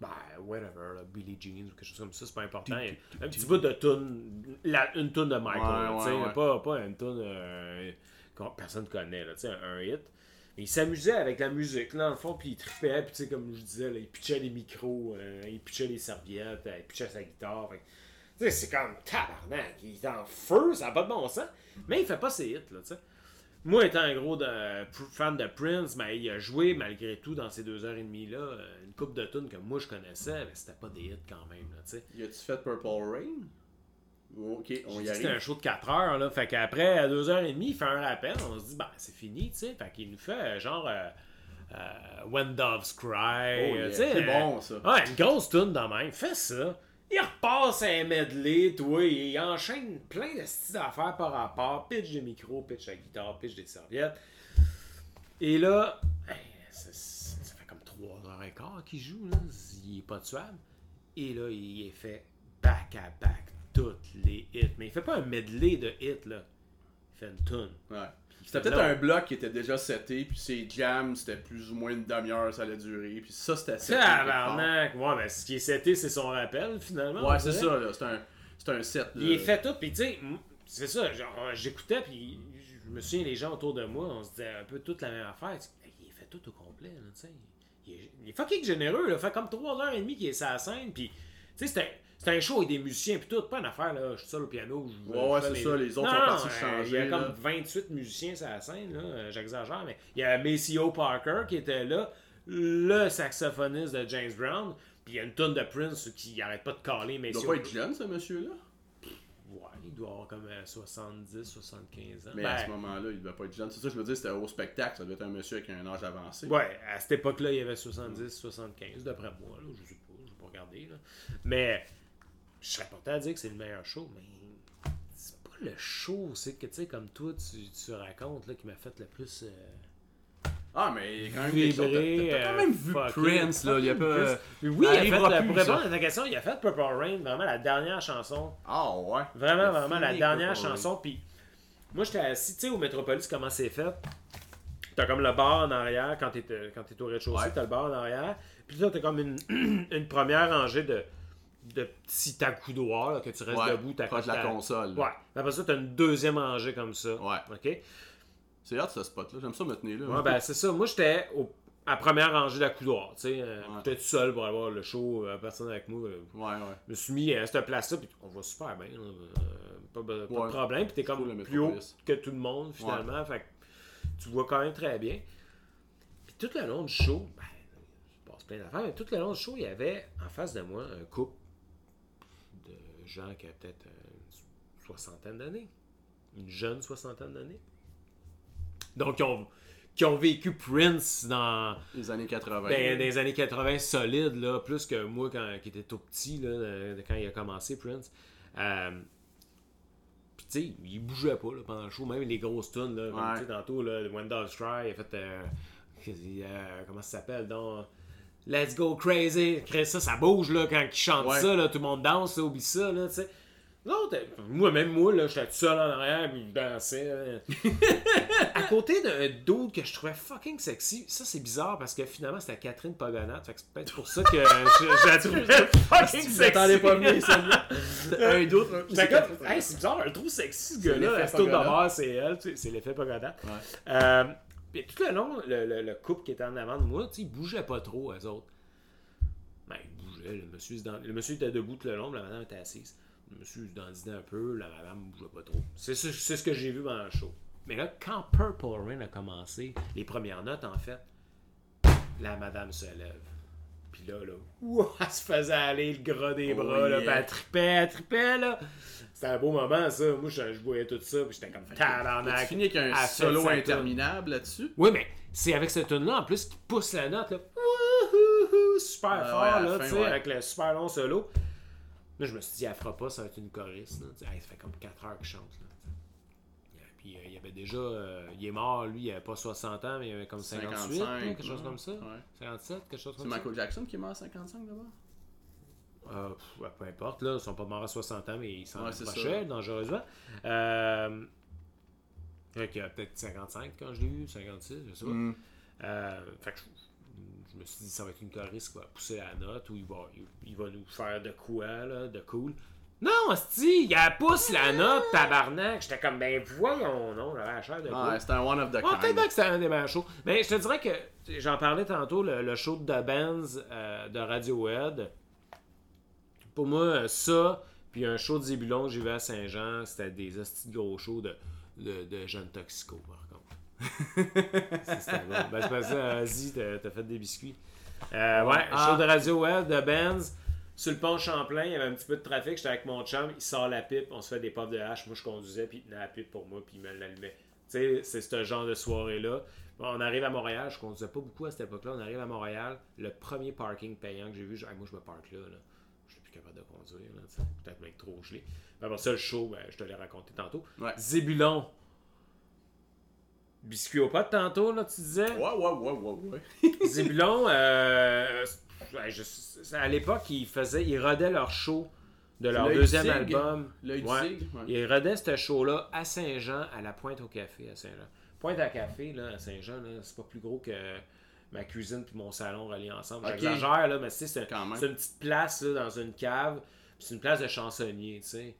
Ben, whatever, là, Billie Jean ou quelque chose comme ça, c'est pas important. Un petit bout de tune, la- une tune de Michael, Ouais, tu sais, ouais, ouais. Pas, pas une tune euh, que personne connaît, là, tu sais, un, hit. Mais il s'amusait avec la musique, là, dans le fond, puis il trippait, puis tu sais, comme je disais, là, il pitchait les micros, euh, il pitchait les serviettes, euh, il pitchait sa guitare. fait que, Tu sais, c'est comme tabarnak, il est en feu, ça n'a pas de bon sens. Mais il fait pas ses hits, là, tu sais. Moi, étant un gros de- fan de Prince, ben, il a joué malgré tout dans ces deux heures et demie là euh, une coupe de tunes que moi je connaissais, mais c'était pas des hits quand même. Là, tu sais. Y a-tu fait Purple Rain? Ok, on y C'était un arrive. show de 4 heures, là. Fait qu'après, à 2h30, il fait un rappel. On se dit, ben, c'est fini, tu sais. Fait qu'il nous fait euh, genre euh, euh, When Doves Cry. Oh, yeah. C'est bon, ça. Ouais, une grosse tune de même. Fais ça. Il repasse un medley, toi. Il enchaîne plein de styles d'affaires par rapport. Pitch des micros, pitch la guitare, pitch des serviettes. Et là, ça, ça fait comme 3h15 qu'il joue, là. Il est pas tuable. Et là, il est fait back à back toutes les hits. Mais il fait pas un medley de hits, là. Fait une tune. Ouais. C'était peut-être un bloc qui était déjà seté, puis ses jams, c'était plus ou moins une demi-heure, ça allait durer, puis ça, c'était seté. Tabarnak! Ouais, mais ce qui est seté, c'est son rappel, finalement. Ouais, c'est ça, là. C'est un, c'est un set. là. Il est fait tout, puis tu sais, c'est ça, genre, euh, j'écoutais, puis je me souviens, les gens autour de moi, on se disait un peu toute la même affaire. Il est fait tout au complet, là, tu sais. Il est, il est fucking généreux, là. Fait comme 3h30 qu'il est sur la scène, puis tu sais, un, c'est un show avec des musiciens, puis tout, pas une affaire, là, je suis seul au piano. je- Ouais, ouais, c'est ça, les autres Non, sont partis euh, changer, Il y a là. comme 28 musiciens sur la scène, là, euh, j'exagère, mais il y a Maceo Parker qui était là, le saxophoniste de James Brown, puis il y a une tonne de Prince qui arrête pas de caler Il Maceo. doit pas être jeune, ce monsieur-là? Ouais, il doit avoir comme euh, 70, 75 ans. Mais Ben, à ce moment-là, il devait pas être jeune. C'est ça, je veux dire, c'était au spectacle. Ça devait être un monsieur avec un âge avancé. Ouais, à cette époque-là, il y avait 70, 75, d'après moi. Là, je sais pas, je vais pas regarder. Là. Mais je serais porté à dire que c'est le meilleur show, mais c'est pas le show, c'est que, tu sais, comme toi, tu, tu racontes, là, qui m'a fait le plus... euh, Ah, mais il y a quand même vibrer, T'as- quand euh, même vu fucké. Prince, là. Il y a pas. Oui, il a fait, la, pour répondre à ta question, il a fait Purple Rain, vraiment la dernière chanson Ah, ouais. Vraiment, vraiment, la dernière Purple chanson. Puis moi, j'étais assis, tu sais, au Metropolis, comment c'est fait? T'as comme le bar en arrière, quand t'es euh, quand t'es au rez-de-chaussée, Ouais. t'as le bar en arrière. Puis là, t'as comme une, une première rangée de, de petits accoudoirs, là, que tu restes Ouais, debout, proche de la console. là. Ouais. Après ça, t'as une deuxième rangée comme ça. Ouais. OK? C'est hâte ce spot-là. J'aime ça me tenir là. Ouais, ben c'est ça. Moi, j'étais au- à première rangée d'accoudoirs, tu sais. euh, Ouais. J'étais tout seul pour avoir le show, euh, personne avec moi. euh, Ouais, ouais. je me suis mis à cette place-là, puis on va super bien. euh, pas, pas Ouais. de problème. Puis t'es comme plus haut que tout le monde, finalement. Fait que tu vois quand même très bien. Puis tout le long du show, ben, il se passe plein d'affaires, mais tout le long du show, il y avait en face de moi un couple gens qui avaient peut-être euh, une soixantaine d'années. Une jeune soixantaine d'années. Donc, qui ont, qui ont vécu Prince dans Les années 80. ben, dans les années 80 solide, là, plus que moi quand, qui était tout petit, là, euh, quand il a commencé, Prince. Euh, Puis tu sais, il bougeait pas là, pendant le show, même les grosses tunes, là, comme, tu sais, tantôt, là, When Dogs Cry, il a fait, euh, euh, comment ça s'appelle, Let's Go Crazy, Crée ça, ça bouge, là, quand il chante Ouais. ça, là, tout le monde danse, là, oublie ça, là, tu sais. Non, moi, même moi, là, j'étais tout seul en arrière, puis je dansais. à côté d'un dude que je trouvais fucking sexy, ça c'est bizarre parce que finalement c'était Catherine Pogonat. Fait que c'est peut-être pour ça que je, la trouvais fucking sexy. t'attendais pas mieux, celle-là. un d'autre. Hey, c'est bizarre, le trouve sexy ce gars-là. l'effet bord, c'est elle, c'est l'effet Pogonat. Ouais. Euh, puis tout le long, le, le- le couple qui était en avant de moi, tu sais, ils bougeaient pas trop, eux autres. Ben, ils bougeaient. Le monsieur, le monsieur était debout tout le long, la madame était assise. Le monsieur se dandinait un peu, la madame bougeait pas trop. C'est ce, c'est ce que j'ai vu pendant le show. Mais là, quand Purple Rain a commencé, les premières notes, en fait, la madame se lève. Puis là, là, ouah, elle se faisait aller le gras des Oh, bras, là, yeah. puis elle tripait, elle tripait, là. C'était un beau moment, ça. Moi, je, je voyais tout ça, puis j'étais comme Tu tabarnak. finis avec un solo tune. interminable là-dessus? Oui, mais c'est avec ce tune-là, en plus, qui pousse la note, là. Wouhouhou, super Ah fort, là, tu sais, ouais. avec le super long solo. Là, je me suis dit, elle fera pas, ça va être une choriste, là. Tu hey, ça fait comme 4 heures qu'il chante, là. tu Puis, euh, il y avait déjà. euh, il est mort, lui, il avait pas 60 ans, mais il avait comme 58, 55, là, quelque chose comme ça. Ouais. 57, quelque chose C'est comme ça. Michael Jackson qui est mort à 55 d'abord? Euh, pff, peu importe, là, ils sont pas morts à 60 ans, mais ils s'en approchaient dangereusement. Euh, qu'il y a peut-être 55 quand je l'ai eu, 56, je sais pas. Mm. Euh, fait que je, je me suis dit, ça va être une choriste qui va pousser la note ou il va, il, il va nous faire de quoi, là, de cool. Non, si, il a pousse la note, tabarnak. J'étais comme, ben voyons, non, j'avais la chair de cool. c'était un one of the peut-être kind. bien que c'était un des meilleurs shows. Mais je te dirais que j'en parlais tantôt, le, le show de The Benz euh, de Radiohead. Pour moi, ça, puis un show de Zébulon que j'ai vu à Saint-Jean, c'était des hosties de gros shows de, de, de jeunes toxicos, par contre. Ça, c'était bon. Ben, c'est parce que, euh, Zi, t'as fait des biscuits. Euh, ouais, Ah. show de Radiohead, de Benz. Sur le pont Champlain, il y avait un petit peu de trafic. J'étais avec mon chum, il sort la pipe, on se fait des puffs de hache. Moi, je conduisais, puis il tenait la pipe pour moi, puis il me l'allumait. Tu sais, c'est ce genre de soirée-là. Bon, on arrive à Montréal, je conduisais pas beaucoup à cette époque-là. On arrive à Montréal, le premier parking payant que j'ai vu, je- moi je me parque là. là. Plus capable de conduire, peut-être même trop gelé. Puis après ça, le show, ben, je te l'ai raconté tantôt. Ouais. Zébulon. Biscuit aux potes tantôt, là, tu disais? Ouais, ouais, ouais, ouais, ouais. Zébulon, euh, ouais, je- à l'époque, ils faisaient, ils rodaient leur show de leur deuxième album. L'œil Ouais. ouais. Ils rodaient ce show-là à Saint-Jean, à la Pointe au Café à Saint-Jean. Pointe à Café, là, à Saint-Jean, là, c'est pas plus gros que ma cuisine puis mon salon reliés ensemble. J'exagère, là, mais tu sais, c'est une petite place là, dans une cave. C'est une place de chansonnier, tu sais.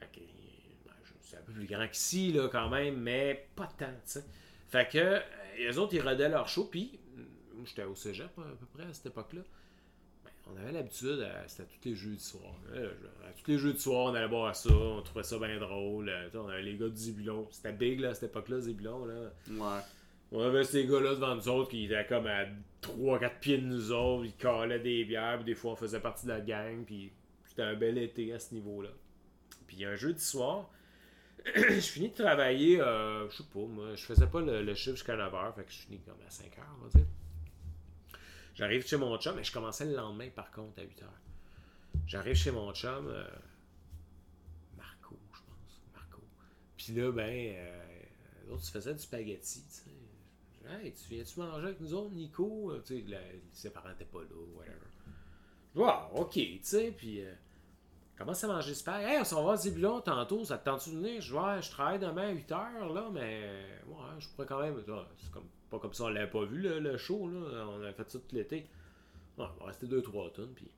Ben, c'est un peu plus grand qu'ici, là, quand même, mais pas tant, tu sais. Fait que, euh, les autres, ils rodaient leur show, puis euh, moi, j'étais au cégep à peu près à cette époque-là. Ben, on avait l'habitude, euh, c'était tous les jeudis soirs. Je- à tous les jeudis soirs, on allait boire ça, on trouvait ça bien drôle. on avait les gars de Zébulon. C'était big, là, à cette époque-là, Zébulon, là. Ouais. On avait ces gars-là devant nous autres qui étaient comme à 3-4 pieds de nous autres, ils calaient des bières, puis des fois on faisait partie de la gang, puis c'était un bel été à ce niveau-là. Puis un jeudi soir, je finis de travailler, euh, je sais pas, moi, je faisais pas le, le chiffre jusqu'à 9h, fait que je finis comme à 5h, on va dire. J'arrive chez mon chum, mais je commençais le lendemain par contre à 8h. J'arrive chez mon chum, euh, Marco, je pense, Marco. Puis là, ben, euh, l'autre, tu faisais du spaghetti, tu sais. Hey, tu viens-tu manger avec nous autres, Nico? Euh, Tu sais, ses parents n'étaient pas là, whatever. Wow, ok, tu sais, puis euh, commence à manger spag. Hey, on s'en va à Zébulon tantôt, ça te tente-tu de venir? Je ouais, je travaille demain à 8h, là, mais ouais, je pourrais quand même. C'est comme, pas comme ça, on l'avait pas vu, le, show, là. On avait fait ça tout l'été. Ouais, on va rester 2-3 tonnes, puis.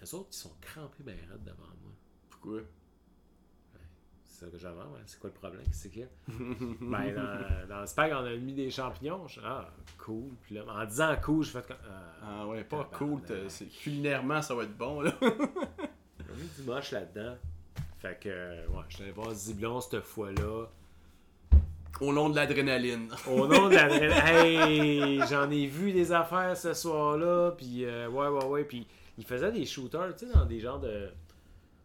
Les autres, ils sont crampés ben raides devant moi. Pourquoi? C'est ça que j'avais, ouais. C'est quoi le problème? C'est a? ben, dans, dans le spag, on a mis des champignons. Je- Ah, cool. Puis là, en disant cool, je fais comme. Ah, Ah ouais, pas cool. Culinairement, ça va être bon, là. on a mis du moche là-dedans. Fait que, ouais, je suis allé voir Ziblon cette fois-là. Au nom de l'adrénaline. Au nom de la. Hey! J'en ai vu des affaires ce soir-là. Puis, euh, ouais, ouais, ouais. Puis, il faisait des shooters, tu sais, dans des genres de.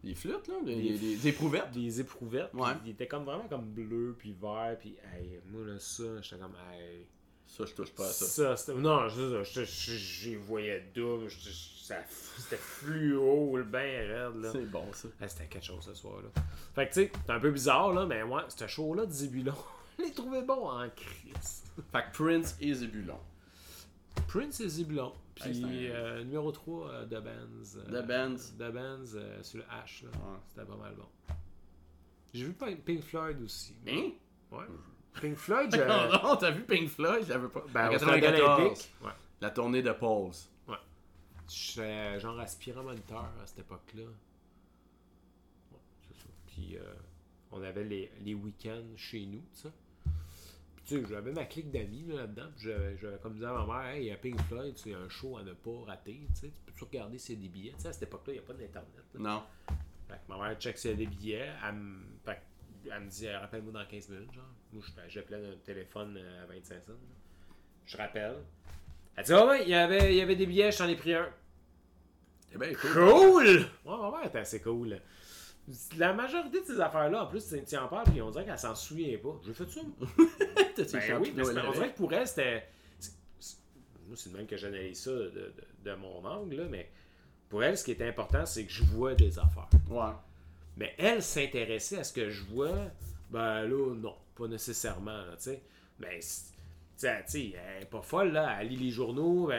Des flûtes, là. Des, Des- des, des éprouvettes. Des éprouvettes. Ouais. Il était comme vraiment comme bleu, puis vert. Puis, hey, moi, là, ça, j'étais comme, hey. Ça, je touche pas à ça. Ça, c'était. Non, je je- voyais double. C'était fluo, le bain raide, là. C'est bon, ça. Ah, c'était quelque chose ce soir-là. Fait que, tu sais, c'est un peu bizarre, là, mais moi, ce show-là de Zébulon, je l'ai trouvé bon en crise. Fait que Prince et Zébulon. Prince et Zébulon. Puis, euh, numéro 3, euh, The Benz. euh, The Benz. The Benz sur le H. Ouais. C'était pas mal bon. J'ai vu Pink Floyd aussi. Hein? Ouais. Pink Floyd. Non, non, t'as vu Pink Floyd? J'avais pas. ben, En au Stade 94, olympique. Ouais. La tournée de Pause. J'étais genre aspirant moniteur à cette époque-là. Ouais, c'est ça. Puis euh, on avait les, les week-ends chez nous, tu sais. Sais, j'avais ma clique d'amis là, là-dedans. Puis j'avais, j'avais comme disais à ma mère, hey, il y a Pink Floyd, c'est un show à ne pas rater, tu peux-tu regarder a des billets? À cette époque-là, il n'y a pas d'Internet. là. Non. Fait que ma mère check a des billets. Elle me, fait elle me dit, rappelle-moi dans 15 minutes, genre. Moi, je- j'appelais un téléphone euh, à 25 cents. Je rappelle. Elle dit, ah ouais, il y avait, il y avait des billets, je t'en ai pris un. Eh ben. Cool! Ouais, ma mère était assez cool. La majorité de ces affaires-là, en plus, tu en parles, puis on dirait qu'elle s'en souvient pas. J'ai fait ça. Ben oui, mais on dirait que pour elle, c'était. Moi, c'est de même que j'analyse ça de, de- de mon angle, là, mais pour elle, ce qui était important, c'est que je vois des affaires. Ouais. Mais elle s'intéressait à ce que je vois, ben là, non, pas nécessairement, tu sais. Mais, c'est- tu sais, tu sais, elle est pas folle, là, elle lit les journaux,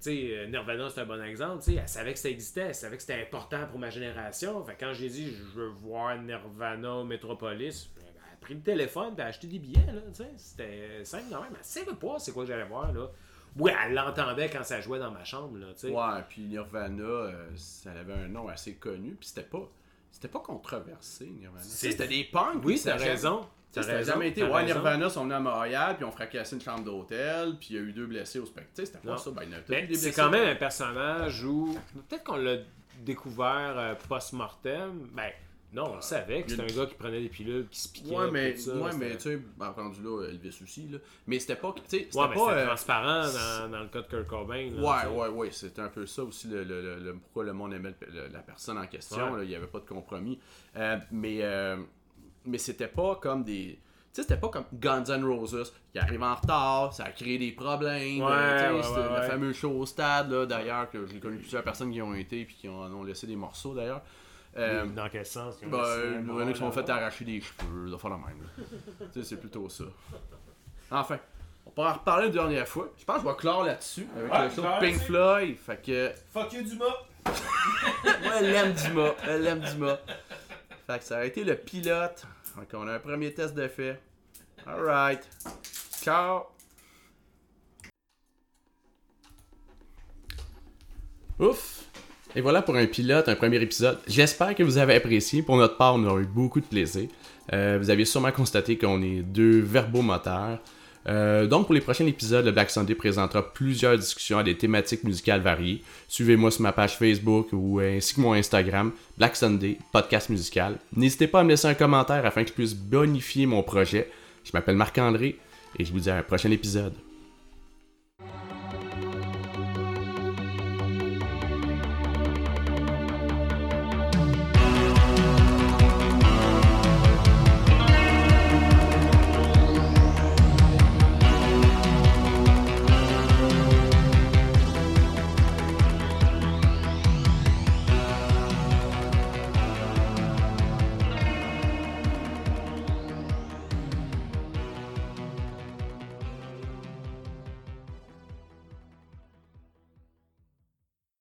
sais, euh, Nirvana, c'est un bon exemple, tu sais, elle savait que ça existait, elle savait que c'était important pour ma génération, fait quand j'ai dit, je veux voir Nirvana Metropolis, ben, elle a pris le téléphone, a acheté des billets, là, c'était simple, non, mais elle savait pas c'est quoi que j'allais voir, là. Oui, elle l'entendait quand ça jouait dans ma chambre, là. Ouais, puis Nirvana, euh, ça avait un nom assez connu, puis c'était pas. C'était pas controversé, Nirvana. Tu sais, C'était des punks. Oui, t'as raison. Ça n'a jamais été. Ouais. Nirvana sont venus à Montréal, puis on fracassé une chambre d'hôtel, puis il y a eu deux blessés au spectacle. C'était pas ça. Ben, il y en a peut-être Mais eu des c'est quand même un personnage où. Peut-être qu'on l'a découvert euh, post-mortem. Ben, non, on le savait que c'était un gars qui prenait des pilules, qui se piquait. Ouais, mais, tout ça, ouais, c'était- mais tu sais, ben, rendu là, Elvis aussi, là. Mais c'était pas. C'était Ouais, pas. euh, transparent dans, dans le cas de Kurt Cobain. là, Ouais, ouais, ouais, c'était un peu ça aussi, le, le- le- pourquoi le monde aimait le- la personne en question, il n'y avait pas de compromis. Euh, mais euh, mais c'était pas comme des... Tu sais, c'était pas comme Guns N' Roses, qui arrive en retard, ça a créé des problèmes. Ouais, euh, ouais, ouais, ouais. fameux show au stade, là, d'ailleurs, que j'ai connu plusieurs personnes qui ont été puis qui en ont laissé des morceaux, d'ailleurs. Euh, Dans quel sens? Ben, il y en a qui sont fait arracher des cheveux, de faire la même. tu sais, c'est plutôt ça. Enfin, on pourra en reparler une dernière fois. Je pense que je vais clore là-dessus avec Ouais, le show Pink. Floyd. Fait que. Fuck you, Dumas! Ouais, elle aime Dumas. Elle aime Dumas. Fait que ça a été le pilote. Donc, on a un premier test de fait. Alright. Ciao. Ouf. Et voilà pour un pilote, un premier épisode. J'espère que vous avez apprécié. Pour notre part, on a eu beaucoup de plaisir. Euh, vous avez sûrement constaté qu'on est deux verbomoteurs. Euh, donc, pour les prochains épisodes, le Black Sunday présentera plusieurs discussions à des thématiques musicales variées. Suivez-moi sur ma page Facebook ou euh, ainsi que mon Instagram, Black Sunday, podcast musical. N'hésitez pas à me laisser un commentaire afin que je puisse bonifier mon projet. Je m'appelle Marc-André et je vous dis à un prochain épisode.